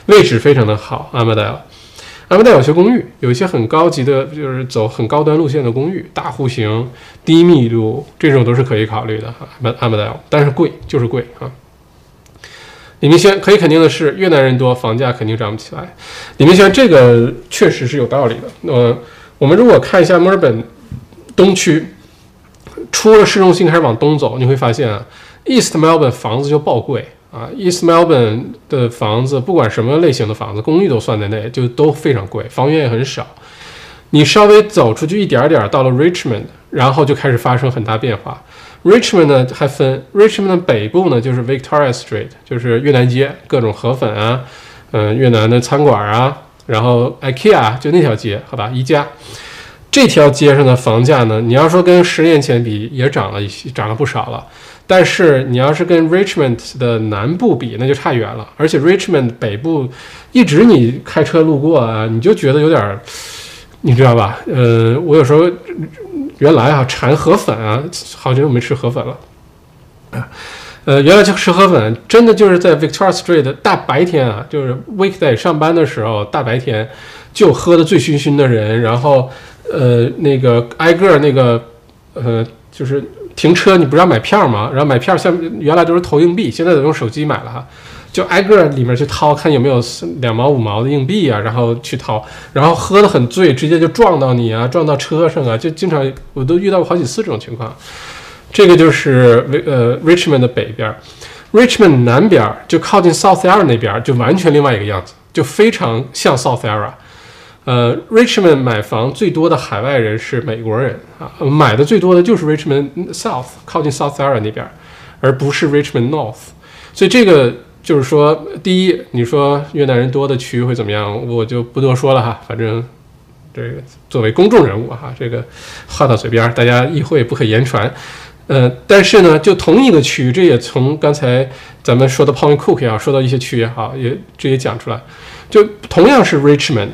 位置非常的好。阿马戴尔。阿曼达有些公寓，有一些很高级的，就是走很高端路线的公寓，大户型、低密度，这种都是可以考虑的哈。阿阿曼达，但是贵就是贵啊。李明轩可以肯定的是，越南人多，房价肯定涨不起来。李明轩这个确实是有道理的。呃，我们如果看一下墨尔本东区，出了市中心开始往东走，你会发现啊，East Melbourne 房子就爆贵。啊，East Melbourne 的房子，不管什么类型的房子，公寓都算在内，就都非常贵，房源也很少。你稍微走出去一点点，到了 Richmond，然后就开始发生很大变化。Richmond 呢还分，Richmond 的北部呢就是 Victoria Street，就是越南街，各种河粉啊，嗯，越南的餐馆啊，然后 IKEA 就那条街，好吧，宜家。这条街上的房价呢，你要说跟十年前比，也涨了一些，涨了不少了。但是你要是跟 Richmond 的南部比，那就差远了。而且 Richmond 北部，一直你开车路过啊，你就觉得有点，你知道吧？呃，我有时候原来啊馋河粉啊，好久没吃河粉了啊。呃，原来就吃河粉，真的就是在 Victoria Street 大白天啊，就是 weekday 上班的时候，大白天就喝的醉醺醺的人，然后呃那个挨个那个呃就是。停车你不是要买票吗？然后买票像原来都是投硬币，现在都用手机买了哈，就挨个里面去掏，看有没有两毛五毛的硬币啊，然后去掏，然后喝得很醉，直接就撞到你啊，撞到车上啊，就经常我都遇到过好几次这种情况。这个就是呃 Richmond 的北边，Richmond 南边就靠近 South Yarra 那边就完全另外一个样子，就非常像 South Yarra。呃，Richmond 买房最多的海外人是美国人啊，买的最多的就是 Richmond South，靠近 South Yarra 那边，而不是 Richmond North。所以这个就是说，第一，你说越南人多的区域会怎么样，我就不多说了哈。反正这个作为公众人物哈，这个话到嘴边，大家意会不可言传。呃，但是呢，就同一个区域，这也从刚才咱们说的 Point Cook 也好，说到一些区域也好，也这也讲出来，就同样是 Richmond。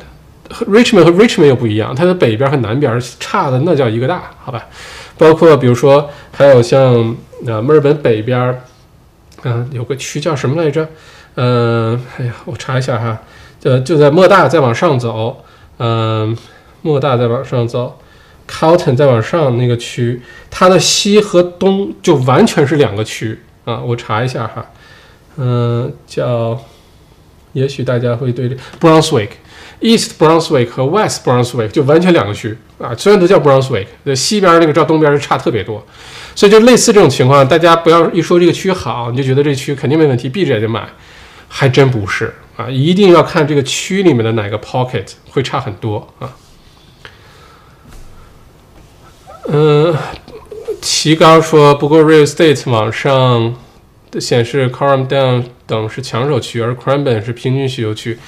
Richmond 和 Richmond 又不一样，它的北边和南边差的那叫一个大，好吧？包括比如说还有像呃墨尔本北边，嗯，有个区叫什么来着？嗯，哎呀，我查一下哈，呃，就在莫大再往上走，嗯，莫大再往上走，Carlton 再往上那个区，它的西和东就完全是两个区啊！我查一下哈，嗯，叫，也许大家会对这 Brunswick。East Brunswick 和 West Brunswick 就完全两个区啊，虽然都叫 Brunswick，西边那个照东边是差特别多，所以就类似这种情况，大家不要一说这个区好，你就觉得这区肯定没问题，闭着眼睛买，还真不是啊，一定要看这个区里面的哪个 pocket 会差很多啊。嗯，齐高说，不过 Real Estate 网上显示 c o r u m Down 等是抢手区，而 Cranben 是平均需求区。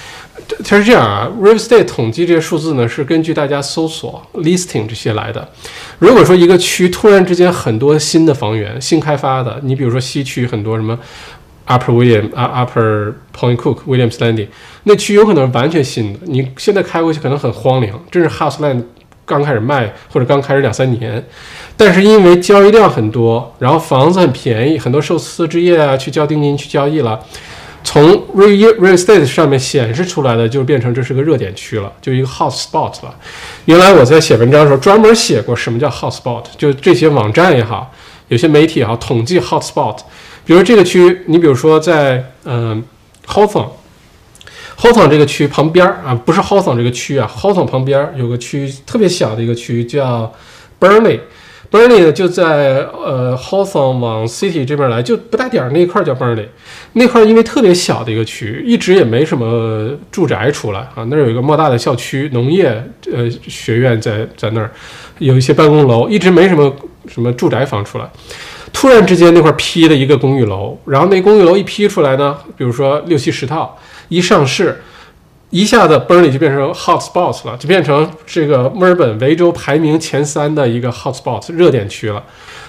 它是这样啊，Real Estate 统计这些数字呢，是根据大家搜索 listing 这些来的。如果说一个区突然之间很多新的房源、新开发的，你比如说西区很多什么 Upper William、Upper Point Cook Williams Landing，那区有可能是完全新的。你现在开过去可能很荒凉，这是 House Land 刚开始卖或者刚开始两三年，但是因为交易量很多，然后房子很便宜，很多受私置业啊去交定金去交易了。从 real real estate 上面显示出来的，就变成这是个热点区了，就一个 hot spot 了。原来我在写文章的时候专门写过什么叫 hot spot，就这些网站也好，有些媒体也好，统计 hot spot。比如这个区，你比如说在嗯 Hawthorne 这个区旁边啊，不是 Hawthorne 这个区啊，Hawthorne 旁边有个区特别小的一个区叫 Burnley。Burnley 呢，就在呃 Hawthorne 往 City 这边来，就不大点儿那一块叫 Burnley，那块因为特别小的一个区，一直也没什么住宅出来啊。那儿有一个莫大的校区，农业呃学院在在那儿，有一些办公楼，一直没什么什么住宅房出来。突然之间那块批了一个公寓楼，然后那公寓楼一批出来呢，比如说六七十套，一上市。一下子 Burnley 就变成 hot spot 了，就变成这个墨尔本维州排名前三的一个 hot spot 热点区了。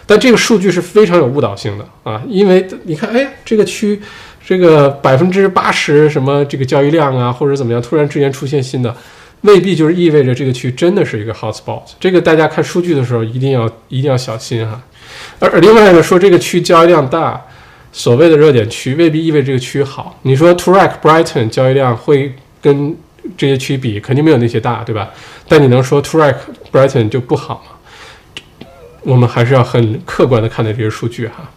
但这个数据是非常有误导性的啊，因为你看，哎，这个区这个百分之八十什么这个交易量啊，或者怎么样，突然之间出现新的，未必就是意味着这个区真的是一个 hot spot。这个大家看数据的时候一定要一定要小心哈。而另外呢，说这个区交易量大，所谓的热点区未必意味这个区好。你说 Toorak Brighton 交易量会？跟这些区比，肯定没有那些大，对吧？但你能说 Toorak Brighton 就不好吗？我们还是要很客观的看待这些数据哈。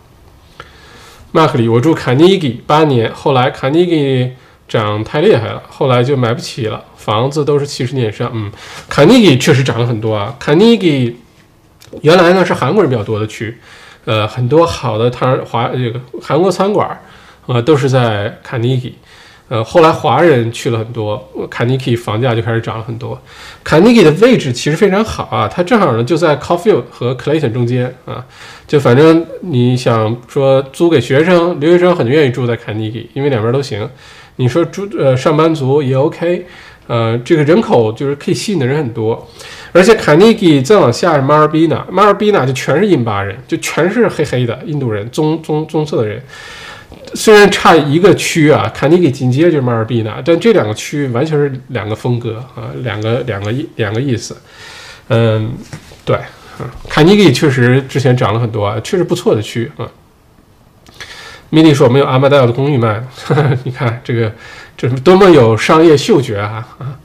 Mark 里，我住卡尼基八年，后来卡尼基涨太厉害了，后来就买不起了，房子都是七十年以上。嗯，卡尼基确实涨了很多啊。卡尼基原来呢是韩国人比较多的区，呃，很多好的汤华这个韩国餐馆呃都是在卡尼基。呃，后来华人去了很多，卡尼基房价就开始涨了很多。卡尼基的位置其实非常好啊，它正好呢就在 Coffield 和 Clayton 中间啊，就反正你想说租给学生、留学生很愿意住在卡尼基，因为两边都行。你说住呃上班族也 OK，呃，这个人口就是可以吸引的人很多。而且卡尼基再往下是马尔比纳，马尔比纳就全是印巴人，就全是黑黑的印度人，棕棕棕色的人。虽然差一个区啊，卡尼基紧接着就是马尔比纳，但这两个区完全是两个风格啊，两个两个意两个意思。嗯，对，卡尼基确实之前涨了很多啊，确实不错的区啊。米莉说没有阿玛戴尔的公寓卖，你看这个这是多么有商业嗅觉啊啊！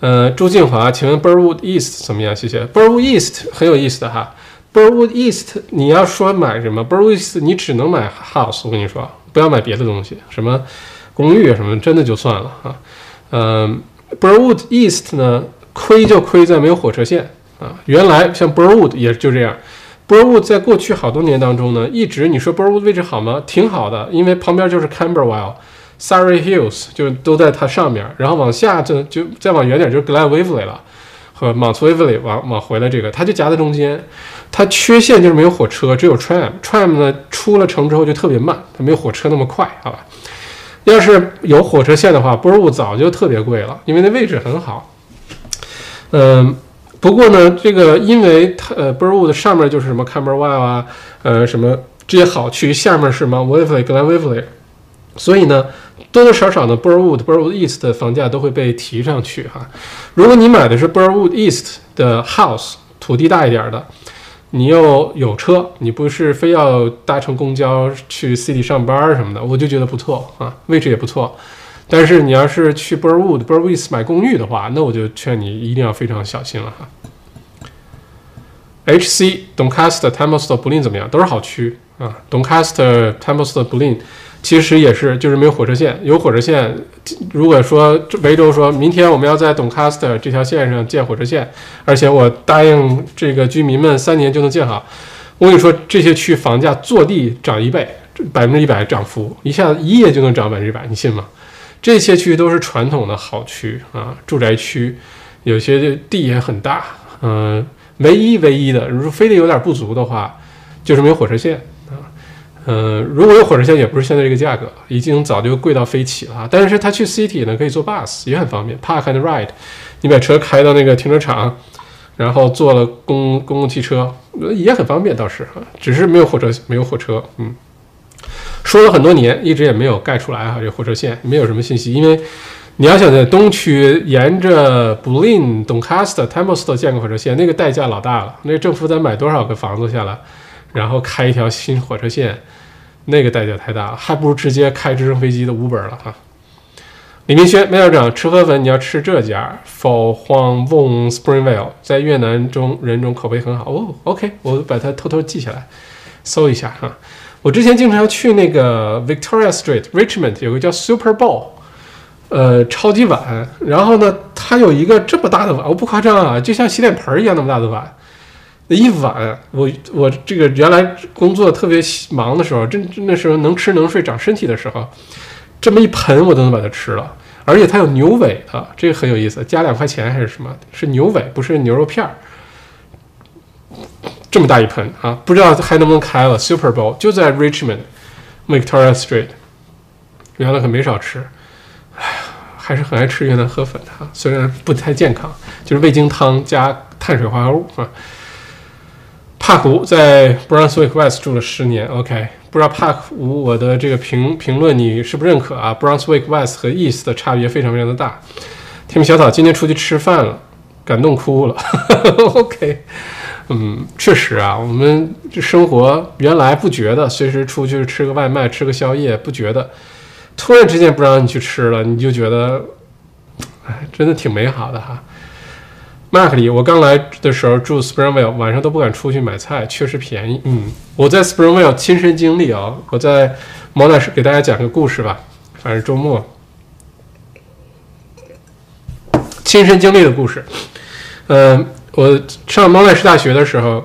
呃，朱静华，请问 Burwood East 怎么样？谢谢。Burwood East 很有意思的哈。Burwood East，你要说买什么 Burwood East，你只能买 house。我跟你说，不要买别的东西，什么公寓什么，真的就算了啊。嗯，Burwood East 呢，亏就亏在没有火车线啊。原来像 Burwood 也就这样，Burwood 在过去好多年当中呢，一直你说 Burwood 位置好吗？挺好的，因为旁边就是 Camberwell、Surrey Hills，就都在它上面，然后往下就就再往远点就是 Glen Waverley 了。和 Mount Waverley 往往回来，这个它就夹在中间，它缺陷就是没有火车，只有 tram。tram 呢出了城之后就特别慢，它没有火车那么快，好吧？要是有火车线的话 b u r w o o d 早就特别贵了，因为那位置很好。嗯，不过呢，这个因为它呃 b u r w o o d 上面就是什么 Camberwell 啊，呃什么这些好区，下面是 Mount Waverley、Glen Waverley，所以呢。多多少少呢，Burwood、Burwood East 的房价都会被提上去哈。如果你买的是 Burwood East 的 house，土地大一点的，你又有车，你不是非要搭乘公交去 city 上班什么的，我就觉得不错啊，位置也不错。但是你要是去 Burwood、Burwood East 买公寓的话，那我就劝你一定要非常小心了哈。HC Doncaster、t e m p l e s t o b l i n 怎么样？都是好区啊 doncaster tempest bling 其实也是，就是没有火车线。有火车线，如果说维州说明天我们要在 don't cast 这条线上建火车线，而且我答应这个居民们三年就能建好，我跟你说，这些区房价坐地涨一倍，百分之一百涨幅，一下子一夜就能涨百分之百，你信吗？这些区都是传统的好区啊，住宅区，有些地也很大，嗯，唯一唯一的，如果非得有点不足的话，就是没有火车线。嗯，如果有火车线，也不是现在这个价格，已经早就贵到飞起了。但是他去 city 呢，可以坐 bus，也很方便，park and ride。你把车开到那个停车场，然后坐了公公共汽车，也很方便，倒是，只是没有火车，没有火车。嗯，说了很多年，一直也没有盖出来啊，这火车线没有什么信息。因为你要想在东区沿着 b l i n Doncaster、Templestowe 建个火车线，那个代价老大了。那政府得买多少个房子下来？然后开一条新火车线，那个代价太大了，还不如直接开直升飞机的五本了哈。李明轩，麦校长，吃河粉你要吃这家，For Huang Wong Springvale，在越南中人中口碑很好哦。OK，我把它偷偷记下来，搜一下哈。我之前经常去那个 Victoria Street Richmond，有个叫 Super Bowl，呃，超级碗。然后呢，它有一个这么大的碗，我不夸张啊，就像洗脸盆一样那么大的碗。一碗，我我这个原来工作特别忙的时候，真那时候能吃能睡长身体的时候，这么一盆我都能把它吃了，而且它有牛尾的，这个很有意思，加两块钱还是什么？是牛尾，不是牛肉片儿。这么大一盆啊，不知道还能不能开了。Super Bowl 就在 Richmond Victoria Street，原来可没少吃，哎呀，还是很爱吃越南河粉的哈，虽然不太健康，就是味精汤加碳水化合物啊。帕湖在 Brunswick West 住了十年，OK，不知道帕湖我的这个评评论你是不认可啊？Brunswick West 和 East 的差别非常非常的大。天明小草今天出去吃饭了，感动哭了，OK，嗯，确实啊，我们这生活原来不觉得，随时出去吃个外卖、吃个宵夜不觉得，突然之间不让你去吃了，你就觉得，哎，真的挺美好的哈。Mark 里，我刚来的时候住 Springvale，晚上都不敢出去买菜，确实便宜。嗯，我在 Springvale 亲身经历啊，我在毛奶师给大家讲个故事吧，反正周末亲身经历的故事。嗯，我上毛奶市大学的时候，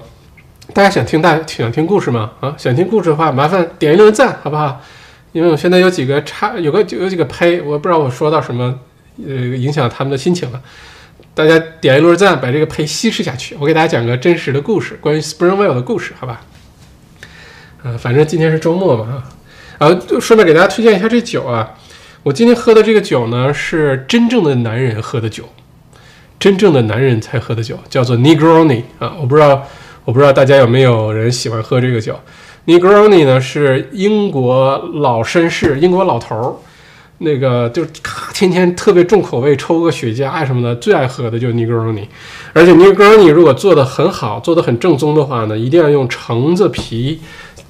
大家想听大想听故事吗？啊，想听故事的话，麻烦点一轮赞好不好？因为我现在有几个差，有个有几个呸，我不知道我说到什么，呃，影响他们的心情了。大家点一轮赞，把这个陪稀释下去。我给大家讲个真实的故事，关于 Springvale 的故事，好吧？呃，反正今天是周末嘛，啊，就顺便给大家推荐一下这酒啊。我今天喝的这个酒呢，是真正的男人喝的酒，真正的男人才喝的酒，叫做 Negroni 啊。我不知道，我不知道大家有没有人喜欢喝这个酒。Negroni 呢是英国老绅士，英国老头儿。那个就咔，天天特别重口味，抽个雪茄什么的，最爱喝的就是 Negroni。而且 Negroni 如果做的很好，做的很正宗的话呢，一定要用橙子皮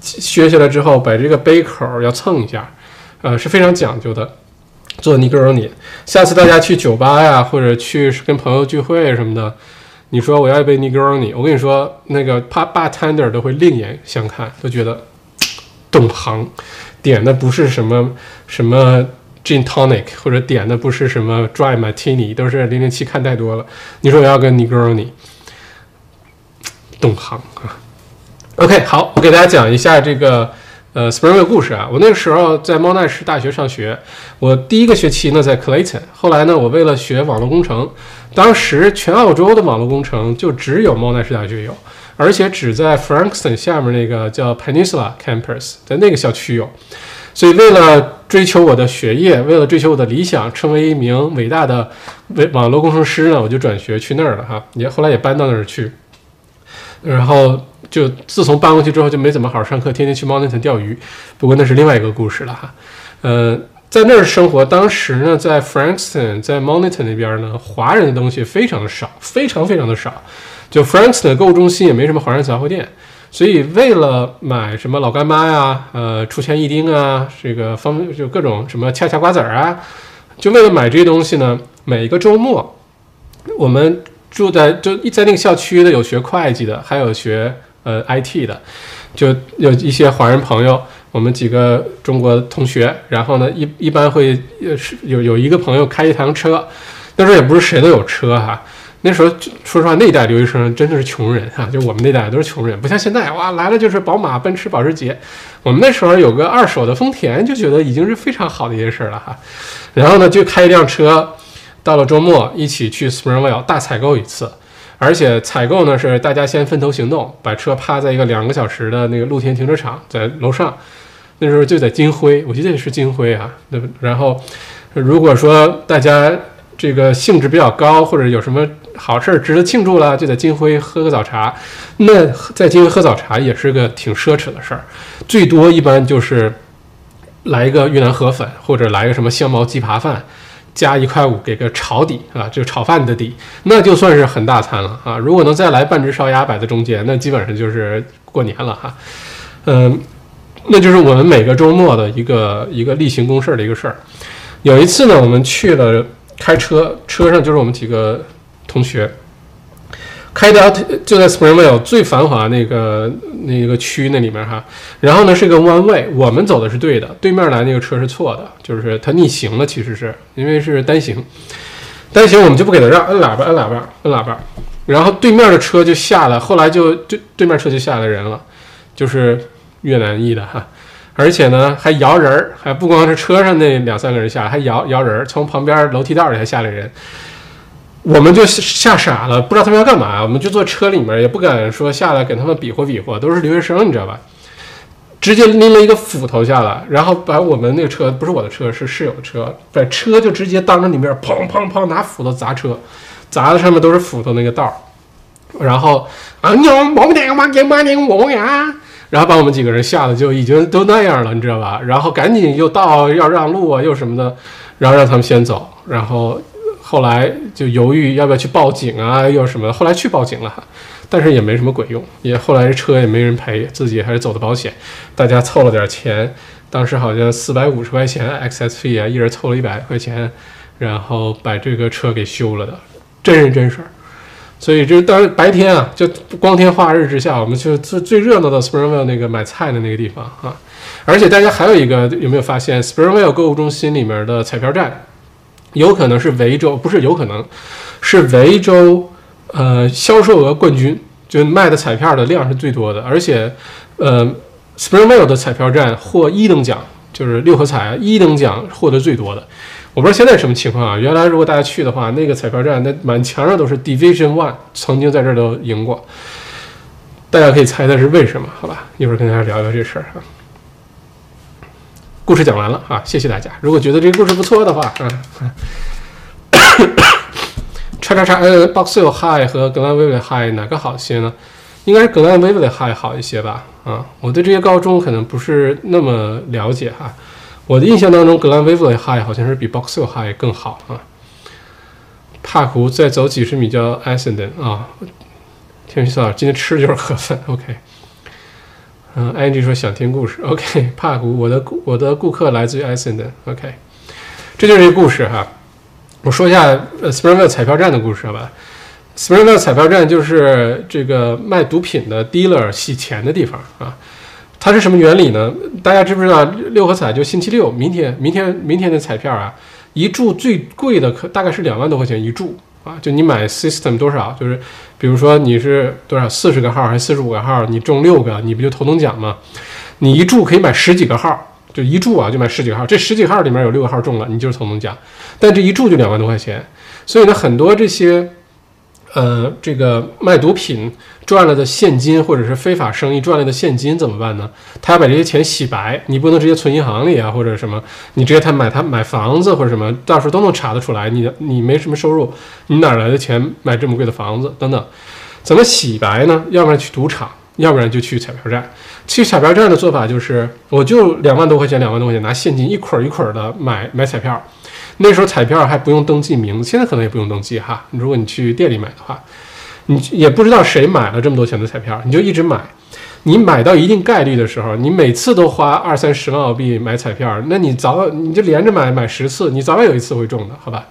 削下来之后，把这个杯口要蹭一下，呃，是非常讲究的。做 Negroni，下次大家去酒吧呀，或者去跟朋友聚会什么的，你说我要一杯 Negroni，我跟你说，那个 bar bartender 都会另眼相看，都觉得懂行，点的不是什么什么 gin tonic，或者点的不是什么 dry martini，都是零零七看太多了。你说我要个 Negroni，懂行啊。OK，好，我给大家讲一下这个。呃，Springvale 故事啊，我那个时候在猫奈市大学上学，我第一个学期呢在 Clayton，后来呢我为了学网络工程，当时全澳洲的网络工程就只有猫奈市大学有，而且只在 Frankston 下面那个叫 Peninsula Campus，在那个校区有，所以为了追求我的学业，为了追求我的理想，成为一名伟大的网网络工程师呢，我就转学去那儿了哈，也后来也搬到那儿去，然后。就自从搬过去之后，就没怎么好好上课，天天去 m o n i t o n 钓鱼。不过那是另外一个故事了哈。呃，在那儿生活，当时呢，在 Frankston，在 m o n i t o n 那边呢，华人的东西非常的少，非常非常的少。就 Frankston 购物中心也没什么华人杂货店，所以为了买什么老干妈呀，呃，出前一丁啊，这个方就各种什么恰恰瓜子儿啊，就为了买这些东西呢，每一个周末，我们住在就在那个校区的，有学会计的，还有学。呃，IT 的，就有一些华人朋友，我们几个中国同学，然后呢，一一般会是有有一个朋友开一趟车，那时候也不是谁都有车哈，那时候说实话，那一代留学生真的是穷人哈，就我们那代都是穷人，不像现在哇，来了就是宝马、奔驰、保时捷，我们那时候有个二手的丰田，就觉得已经是非常好的一件事了哈，然后呢，就开一辆车，到了周末一起去 Springvale 大采购一次。而且采购呢是大家先分头行动，把车趴在一个两个小时的那个露天停车场，在楼上。那时候就在金辉，我记得是金辉啊。那然后，如果说大家这个兴致比较高，或者有什么好事儿值得庆祝了，就在金辉喝个早茶。那在金辉喝早茶也是个挺奢侈的事儿，最多一般就是来一个越南河粉，或者来个什么香茅鸡扒饭。加一块五给个炒底啊，就炒饭的底，那就算是很大餐了啊！如果能再来半只烧鸭摆在中间，那基本上就是过年了哈。嗯，那就是我们每个周末的一个一个例行公事的一个事儿。有一次呢，我们去了开车，车上就是我们几个同学。开到就在 Springvale 最繁华那个那个区那里面哈，然后呢是个弯位，我们走的是对的，对面来那个车是错的，就是他逆行了，其实是因为是单行，单行我们就不给他让，摁喇叭，摁喇叭，摁喇叭，然后对面的车就下来，后来就对对面车就下来人了，就是越南裔的哈，而且呢还摇人儿，还不光是车上那两三个人下来，还摇摇人儿，从旁边楼梯道里还下来人。我们就吓傻了，不知道他们要干嘛。我们就坐车里面，也不敢说下来跟他们比划比划，都是留学生，你知道吧？直接拎了一个斧头下来，然后把我们那个车，不是我的车，是室友的车，把车就直接当着你面，砰砰砰，拿斧头砸车，砸的上面都是斧头那个道儿。然后啊，你毛点嘛，给嘛点我呀，然后把我们几个人吓得就已经都那样了，你知道吧？然后赶紧又倒要让路啊，又什么的，然后让他们先走，然后。后来就犹豫要不要去报警啊，又什么？后来去报警了哈，但是也没什么鬼用，也后来车也没人赔，自己还是走的保险，大家凑了点钱，当时好像四百五十块钱，XSF 啊，一人凑了一百块钱，然后把这个车给修了的，真人真事儿。所以这当白天啊，就光天化日之下，我们就最最热闹的 Springvale 那个买菜的那个地方啊，而且大家还有一个有没有发现 Springvale 购物中心里面的彩票站？有可能是维州，不是有可能是维州，呃，销售额冠军，就卖的彩票的量是最多的，而且，呃，Springvale 的彩票站获一等奖，就是六合彩一等奖获得最多的。我不知道现在什么情况啊？原来如果大家去的话，那个彩票站那满墙上都是 Division One，曾经在这儿都赢过。大家可以猜猜是为什么？好吧，一会儿跟大家聊聊这事儿哈。故事讲完了啊，谢谢大家。如果觉得这个故事不错的话，嗯，叉叉叉，呃，Boxhill High 和格兰威维 High 哪个好些呢？应该是格兰威维 High 好一些吧？啊，我对这些高中可能不是那么了解哈。我的印象当中，格兰威维 High 好像是比 Boxhill High 更好啊。帕湖再走几十米叫 Ascendant 啊。天宇嫂今天吃的就是河粉，OK。嗯，Angie 说想听故事。OK，帕古，我的顾我的顾客来自于 i c e n d OK，这就是一个故事哈。我说一下呃 Springvale 彩票站的故事好吧。Springvale 彩票站就是这个卖毒品的 dealer 洗钱的地方啊。它是什么原理呢？大家知不知道六合彩就星期六，明天明天明天的彩票啊，一注最贵的可大概是两万多块钱一注啊。就你买 system 多少，就是比如说你是多少四十个号还是四十五个号，你中六个，你不就头等奖吗？你一注可以买十几个号，就一注啊就买十几个号，这十几号里面有六个号中了，你就是头等奖。但这一注就两万多块钱，所以呢，很多这些。呃，这个卖毒品赚了的现金，或者是非法生意赚来的现金怎么办呢？他要把这些钱洗白，你不能直接存银行里啊，或者什么，你直接他买他买房子或者什么，到时候都能查得出来。你你没什么收入，你哪来的钱买这么贵的房子等等？怎么洗白呢？要不然去赌场，要不然就去彩票站。去彩票站的做法就是，我就两万多块钱，两万多块钱拿现金一捆一捆的买买彩票。那时候彩票还不用登记名字，现在可能也不用登记哈。如果你去店里买的话，你也不知道谁买了这么多钱的彩票，你就一直买。你买到一定概率的时候，你每次都花二三十万澳币买彩票，那你早晚你就连着买买十次，你早晚有一次会中的，好吧？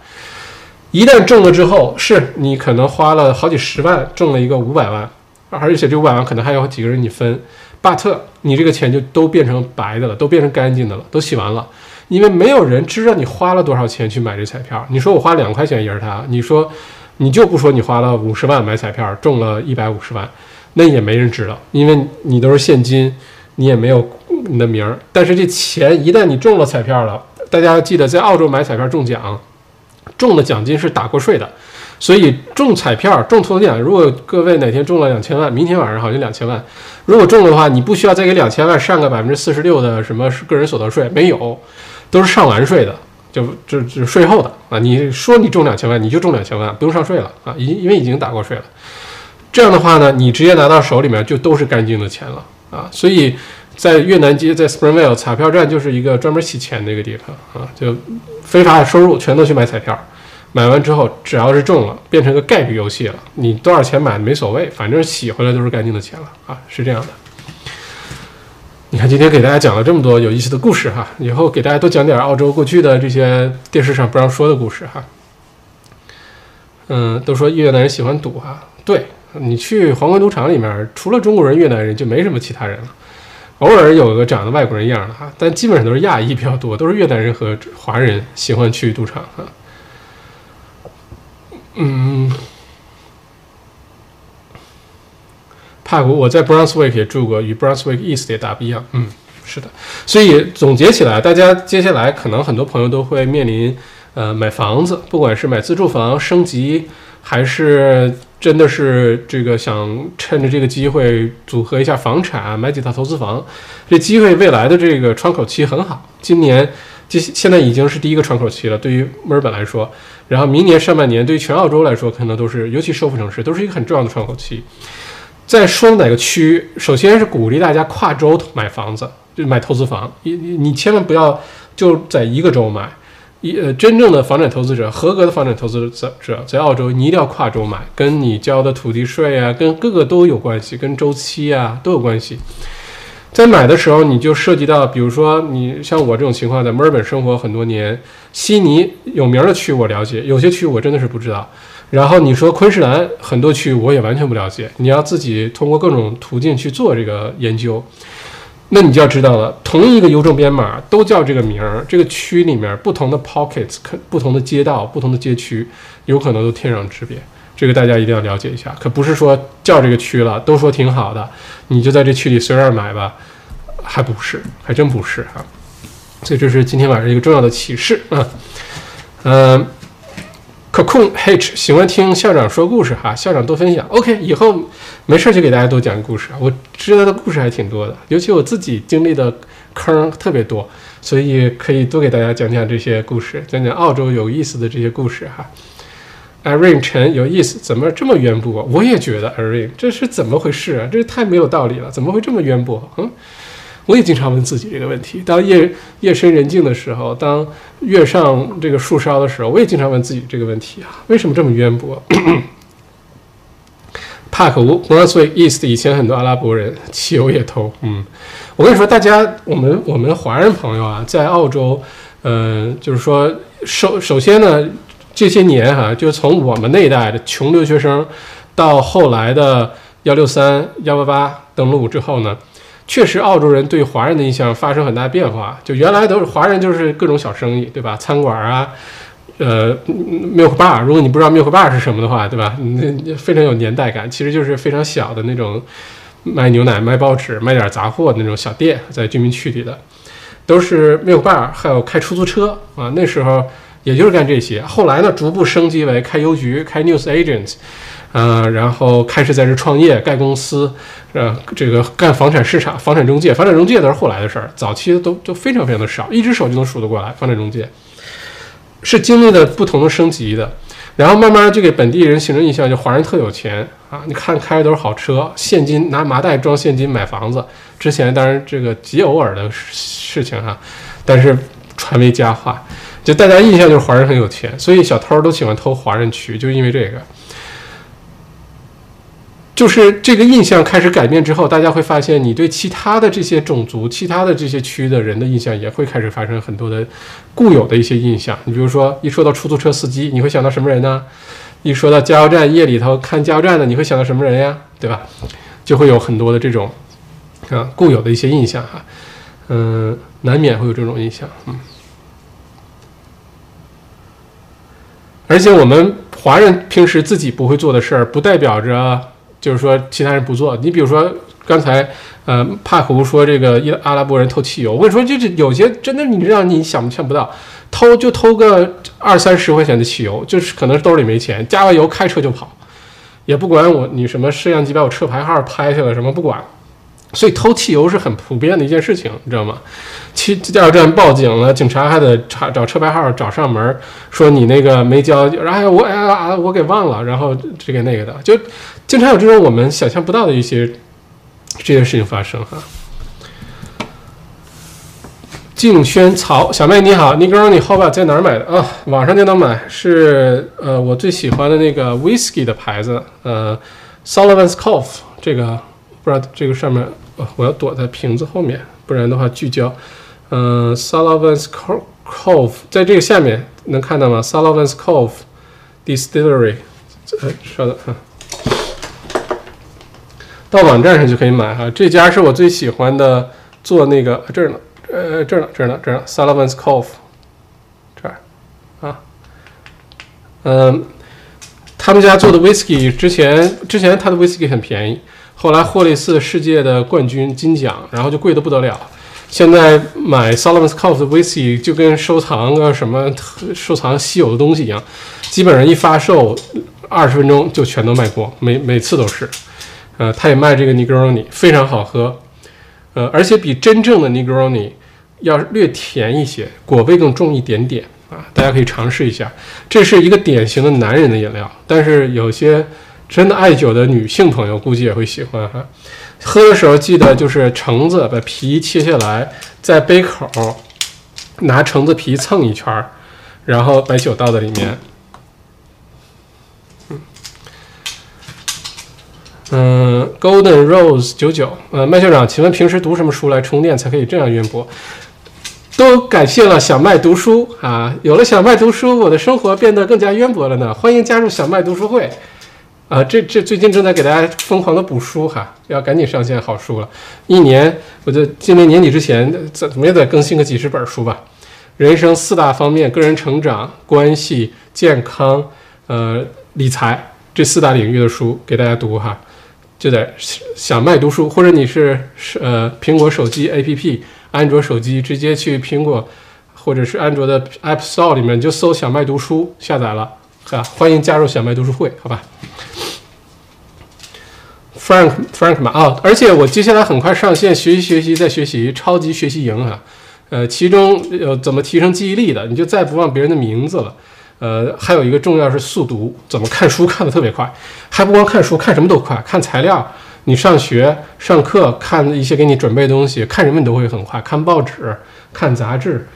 一旦中了之后，是你可能花了好几十万中了一个五百万，而且这五百万可能还有几个人你分，but 你这个钱就都变成白的了，都变成干净的了，都洗完了。因为没有人知道你花了多少钱去买这彩票。你说我花两块钱一人他，你说你就不说你花了五十万买彩票中了一百五十万，那也没人知道，因为你都是现金，你也没有你的名儿。但是这钱一旦你中了彩票了，大家记得，在澳洲买彩票中奖，中的奖金是打过税的，所以中彩票中头奖，如果各位哪天中了两千万，明天晚上好像两千万，如果中了的话，你不需要再给两千万上个百分之四十六的什么个人所得税，没有。都是上完税的，就就就税后的啊！你说你中两千万，你就中两千万，不用上税了啊！因因为已经打过税了。这样的话呢，你直接拿到手里面就都是干净的钱了啊！所以在越南街，在 Springvale 彩票站就是一个专门洗钱的一个地方啊！就非法的收入全都去买彩票，买完之后只要是中了，变成个概率游戏了。你多少钱买没所谓，反正洗回来都是干净的钱了啊！是这样的。你看，今天给大家讲了这么多有意思的故事哈，以后给大家多讲点澳洲过去的这些电视上不让说的故事哈。嗯，都说越南人喜欢赌哈，对你去皇冠赌场里面，除了中国人、越南人就没什么其他人了，偶尔有个长得外国人样的哈，但基本上都是亚裔比较多，都是越南人和华人喜欢去赌场哈。嗯。帕谷，我在 Brunswick 也住过，与 Brunswick East 也大不一样。嗯，是的。所以总结起来，大家接下来可能很多朋友都会面临，呃，买房子，不管是买自住房升级，还是真的是这个想趁着这个机会组合一下房产，买几套投资房。这机会未来的这个窗口期很好，今年这现在已经是第一个窗口期了，对于墨尔本来说，然后明年上半年对于全澳洲来说，可能都是，尤其首府城市，都是一个很重要的窗口期。在说哪个区？首先是鼓励大家跨州买房子，就买投资房。你你你千万不要就在一个州买。一呃，真正的房产投资者，合格的房产投资者在澳洲，你一定要跨州买，跟你交的土地税啊，跟各个都有关系，跟周期啊都有关系。在买的时候，你就涉及到，比如说你像我这种情况，在墨尔本生活很多年，悉尼有名的区我了解，有些区我真的是不知道。然后你说昆士兰很多区我也完全不了解，你要自己通过各种途径去做这个研究，那你就要知道了，同一个邮政编码都叫这个名儿，这个区里面不同的 pockets，不同的街道、不同的街区，有可能都天壤之别，这个大家一定要了解一下。可不是说叫这个区了，都说挺好的，你就在这区里随便买吧，还不是，还真不是哈。所以这是今天晚上一个重要的启示啊，嗯。可控 H 喜欢听校长说故事哈，校长多分享。OK，以后没事就给大家多讲故事。我知道的故事还挺多的，尤其我自己经历的坑特别多，所以可以多给大家讲讲这些故事，讲讲澳洲有意思的这些故事哈。Irene 陈有意思，怎么这么渊博？我也觉得 Irene 这是怎么回事啊？这太没有道理了，怎么会这么渊博？嗯。我也经常问自己这个问题：当夜夜深人静的时候，当月上这个树梢的时候，我也经常问自己这个问题啊，为什么这么渊博？帕克乌 Brunswick East 以前很多阿拉伯人汽油也偷。嗯，我跟你说，大家我们我们华人朋友啊，在澳洲，呃，就是说首首先呢，这些年哈，就从我们那一代的穷留学生，到后来的幺六三、幺八八登陆之后呢，确实澳洲人对华人的印象发生很大变化。就原来都是华人，就是各种小生意，对吧？餐馆啊，呃，milk bar。如果你不知道 milk bar 是什么的话，对吧？那非常有年代感，其实就是非常小的那种卖牛奶、卖报纸、卖点杂货的那种小店，在居民区里的。都是 milk bar，还有开出租车啊，那时候也就是干这些。后来呢，逐步升级为开邮局、开 news agent，呃，然后开始在这创业、盖公司，呃，这个干房产市场、房产中介。房产中介都是后来的事儿，早期都都非常非常的少，一只手就能数得过来。房产中介是经历了不同的升级的。然后慢慢就给本地人形成印象，就华人特有钱啊！你看开的都是好车，现金拿麻袋装现金买房子。之前当然这个极偶尔的事情哈，但是传为佳话，就大家印象就是华人很有钱，所以小偷都喜欢偷华人区，就因为这个。就是这个印象开始改变之后，大家会发现，你对其他的这些种族、其他的这些区域的人的印象也会开始发生很多的固有的一些印象。你比如说，一说到出租车司机，你会想到什么人呢？一说到加油站夜里头看加油站的，你会想到什么人呀？对吧？就会有很多的这种啊固有的一些印象哈，嗯，难免会有这种印象，嗯。而且我们华人平时自己不会做的事儿，不代表着。就是说，其他人不做。你比如说，刚才呃，帕胡说这个伊阿拉伯人偷汽油。我跟你说，就是有些真的，你让你想象不到，偷就偷个二三十块钱的汽油，就是可能兜里没钱，加完油开车就跑，也不管我你什么摄像机把我车牌号拍下来什么不管。所以偷汽油是很普遍的一件事情，你知道吗？去加油站报警了，警察还得查找车牌号找上门，说你那个没交，然后我哎呀我给忘了，然后这个那个的，就经常有这种我们想象不到的一些这些事情发生哈。静轩曹小妹你好，你哥你后边在哪儿买的啊？网上就能买，是呃我最喜欢的那个 whisky 的牌子，呃 Sullivan's Cove 这个不知道这个上面。我要躲在瓶子后面，不然的话聚焦。嗯，Sullivan's Cove 在这个下面能看到吗？Sullivan's Cove Distillery，呃，稍等哈，到网站上就可以买哈。这家是我最喜欢的，做那个这儿呢，呃，这儿呢，这儿呢，这儿呢，Sullivan's Cove 这儿啊，嗯，他们家做的 whisky 之前之前他的 whisky 很便宜。后来获了一次世界的冠军金奖，然后就贵得不得了。现在买 Solovans Cove 的 Whisky 就跟收藏个什么收藏稀有的东西一样，基本上一发售二十分钟就全都卖光，每每次都是。呃，他也卖这个 Negroni，非常好喝，呃，而且比真正的 Negroni 要略甜一些，果味更重一点点啊，大家可以尝试一下。这是一个典型的男人的饮料，但是有些。真的爱酒的女性朋友估计也会喜欢哈。喝的时候记得就是橙子，把皮切下来，在杯口拿橙子皮蹭一圈儿，然后把酒倒在里面。嗯，Golden Rose 九九，呃，麦校长，请问平时读什么书来充电才可以这样渊博？都感谢了小麦读书啊！有了小麦读书，我的生活变得更加渊博了呢。欢迎加入小麦读书会。啊，这这最近正在给大家疯狂的补书哈，要赶紧上线好书了。一年，我就今年年底之前怎怎么也得更新个几十本书吧。人生四大方面：个人成长、关系、健康、呃理财这四大领域的书给大家读哈。就在小麦读书，或者你是呃苹果手机 APP、安卓手机，直接去苹果或者是安卓的 App Store 里面就搜小麦读书下载了。啊，欢迎加入小麦读书会，好吧？Frank Frank 嘛啊，而且我接下来很快上线学习学习再学习超级学习营啊，呃，其中有怎么提升记忆力的，你就再不忘别人的名字了，呃，还有一个重要是速读，怎么看书看的特别快，还不光看书，看什么都快，看材料，你上学上课看一些给你准备的东西，看什么你都会很快，看报纸，看杂志。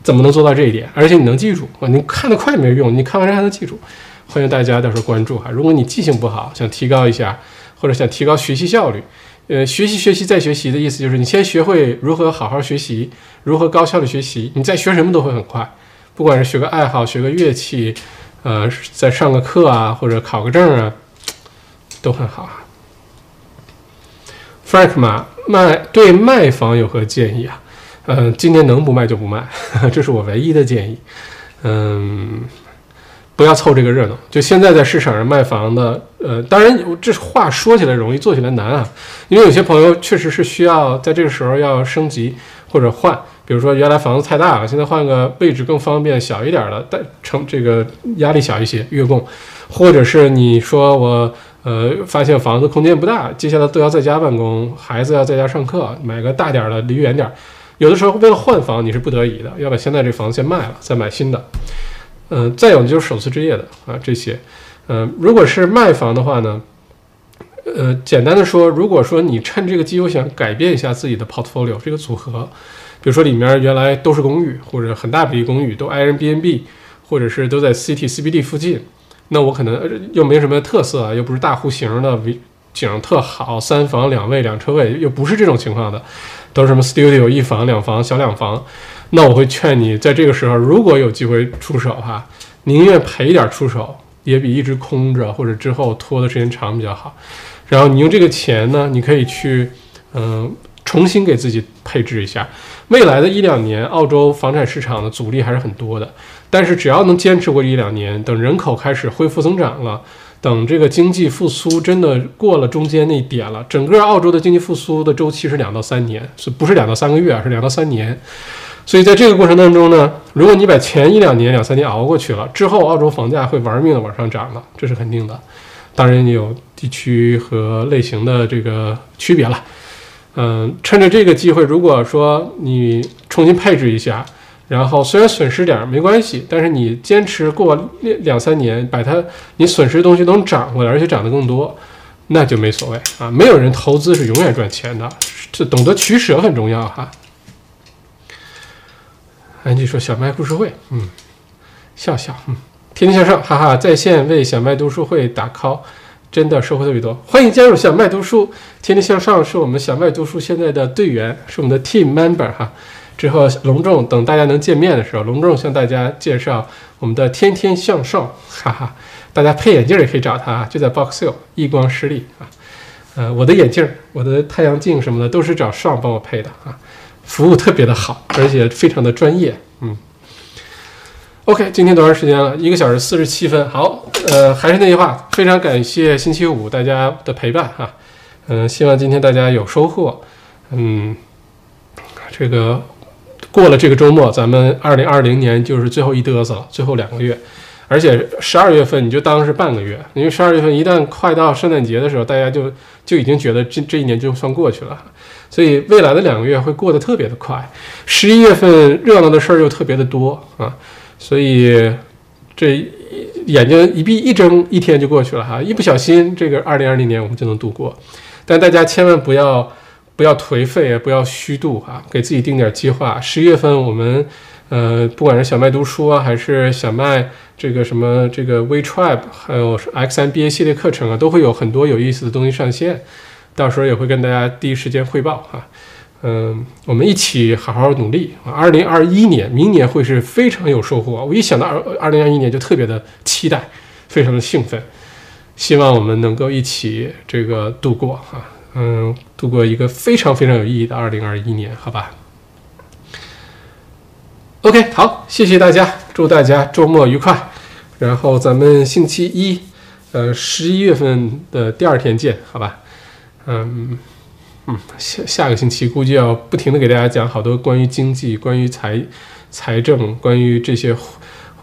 怎么能做到这一点？而且你能记住啊？你看得快没用，你看完之后还能记住。欢迎大家到时候关注哈。如果你记性不好，想提高一下，或者想提高学习效率，呃，学习学习再学习的意思就是你先学会如何好好学习，如何高效的学习，你再学什么都会很快。不管是学个爱好，学个乐器，呃，再上个课啊，或者考个证啊，都很好啊。Frank 嘛，卖对卖房有何建议啊？嗯，今年能不卖就不卖，这是我唯一的建议。嗯，不要凑这个热闹。就现在在市场上卖房的，呃，当然这话说起来容易，做起来难啊。因为有些朋友确实是需要在这个时候要升级或者换，比如说原来房子太大了，现在换个位置更方便，小一点的，但成这个压力小一些，月供，或者是你说我呃发现房子空间不大，接下来都要在家办公，孩子要在家上课，买个大点的离远点。有的时候为了换房，你是不得已的，要把现在这房子先卖了，再买新的。嗯，再有就是首次置业的啊，这些。嗯，如果是卖房的话呢，呃，简单的说，如果说你趁这个机会想改变一下自己的 portfolio 这个组合，比如说里面原来都是公寓，或者很大比例公寓都挨着 B N B，或者是都在 City C B D 附近，那我可能又没什么特色，又不是大户型的，景特好，三房两卫两车位，又不是这种情况的。都是什么 studio 一房两房小两房，那我会劝你在这个时候，如果有机会出手哈，宁愿赔一点出手，也比一直空着或者之后拖的时间长比较好。然后你用这个钱呢，你可以去嗯重新给自己配置一下。未来的一两年，澳洲房产市场的阻力还是很多的，但是只要能坚持过一两年，等人口开始恢复增长了。等这个经济复苏真的过了中间那点了，整个澳洲的经济复苏的周期是两到三年，是不是两到三个月啊？是两到三年。所以在这个过程当中呢，如果你把前一两年、两三年熬过去了，之后澳洲房价会玩命的往上涨了，这是肯定的。当然也有地区和类型的这个区别了。嗯，趁着这个机会，如果说你重新配置一下。然后虽然损失点没关系，但是你坚持过两三年，把它你损失的东西能涨回来，而且涨得更多，那就没所谓啊。没有人投资是永远赚钱的，这懂得取舍很重要哈。安吉说小麦读书会，嗯，笑笑，嗯，天天向上，哈哈，在线为小麦读书会打 call，真的收获特别多，欢迎加入小麦读书，天天向上是我们小麦读书现在的队员，是我们的 team member 哈。之后隆重等大家能见面的时候，隆重向大家介绍我们的天天向上，哈哈，大家配眼镜也可以找他，就在 Box Hill 易光视力啊，呃，我的眼镜、我的太阳镜什么的都是找上帮我配的啊，服务特别的好，而且非常的专业，嗯。OK，今天多长时间了？一个小时四十七分。好，呃，还是那句话，非常感谢星期五大家的陪伴哈，嗯，希望今天大家有收获，嗯，这个。过了这个周末，咱们二零二零年就是最后一嘚瑟了，最后两个月，而且十二月份你就当是半个月，因为十二月份一旦快到圣诞节的时候，大家就就已经觉得这这一年就算过去了，所以未来的两个月会过得特别的快。十一月份热闹的事儿又特别的多啊，所以这眼睛一闭一睁，一天就过去了哈，一不小心这个二零二零年我们就能度过，但大家千万不要。不要颓废，不要虚度啊！给自己定点计划。十一月份我们，呃，不管是小麦读书啊，还是小麦这个什么这个 We Tribe，还有 X MBA 系列课程啊，都会有很多有意思的东西上线。到时候也会跟大家第一时间汇报哈。嗯，我们一起好好努力啊！二零二一年，明年会是非常有收获。我一想到二二零二一年就特别的期待，非常的兴奋。希望我们能够一起这个度过哈。嗯，度过一个非常非常有意义的二零二一年，好吧？OK，好，谢谢大家，祝大家周末愉快。然后咱们星期一，呃，十一月份的第二天见，好吧？嗯嗯，下下个星期估计要不停的给大家讲好多关于经济、关于财财政、关于这些。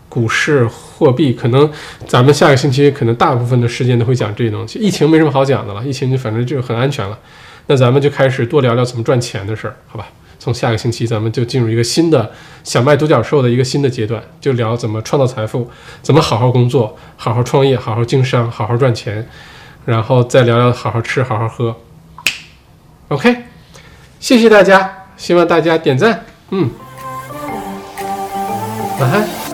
股市、货币，可能咱们下个星期可能大部分的时间都会讲这些东西。疫情没什么好讲的了，疫情就反正就很安全了。那咱们就开始多聊聊怎么赚钱的事儿，好吧？从下个星期咱们就进入一个新的小麦独角兽的一个新的阶段，就聊怎么创造财富，怎么好好工作、好好创业、好好经商、好好赚钱，然后再聊聊好好吃、好好喝。OK，谢谢大家，希望大家点赞，嗯，晚安。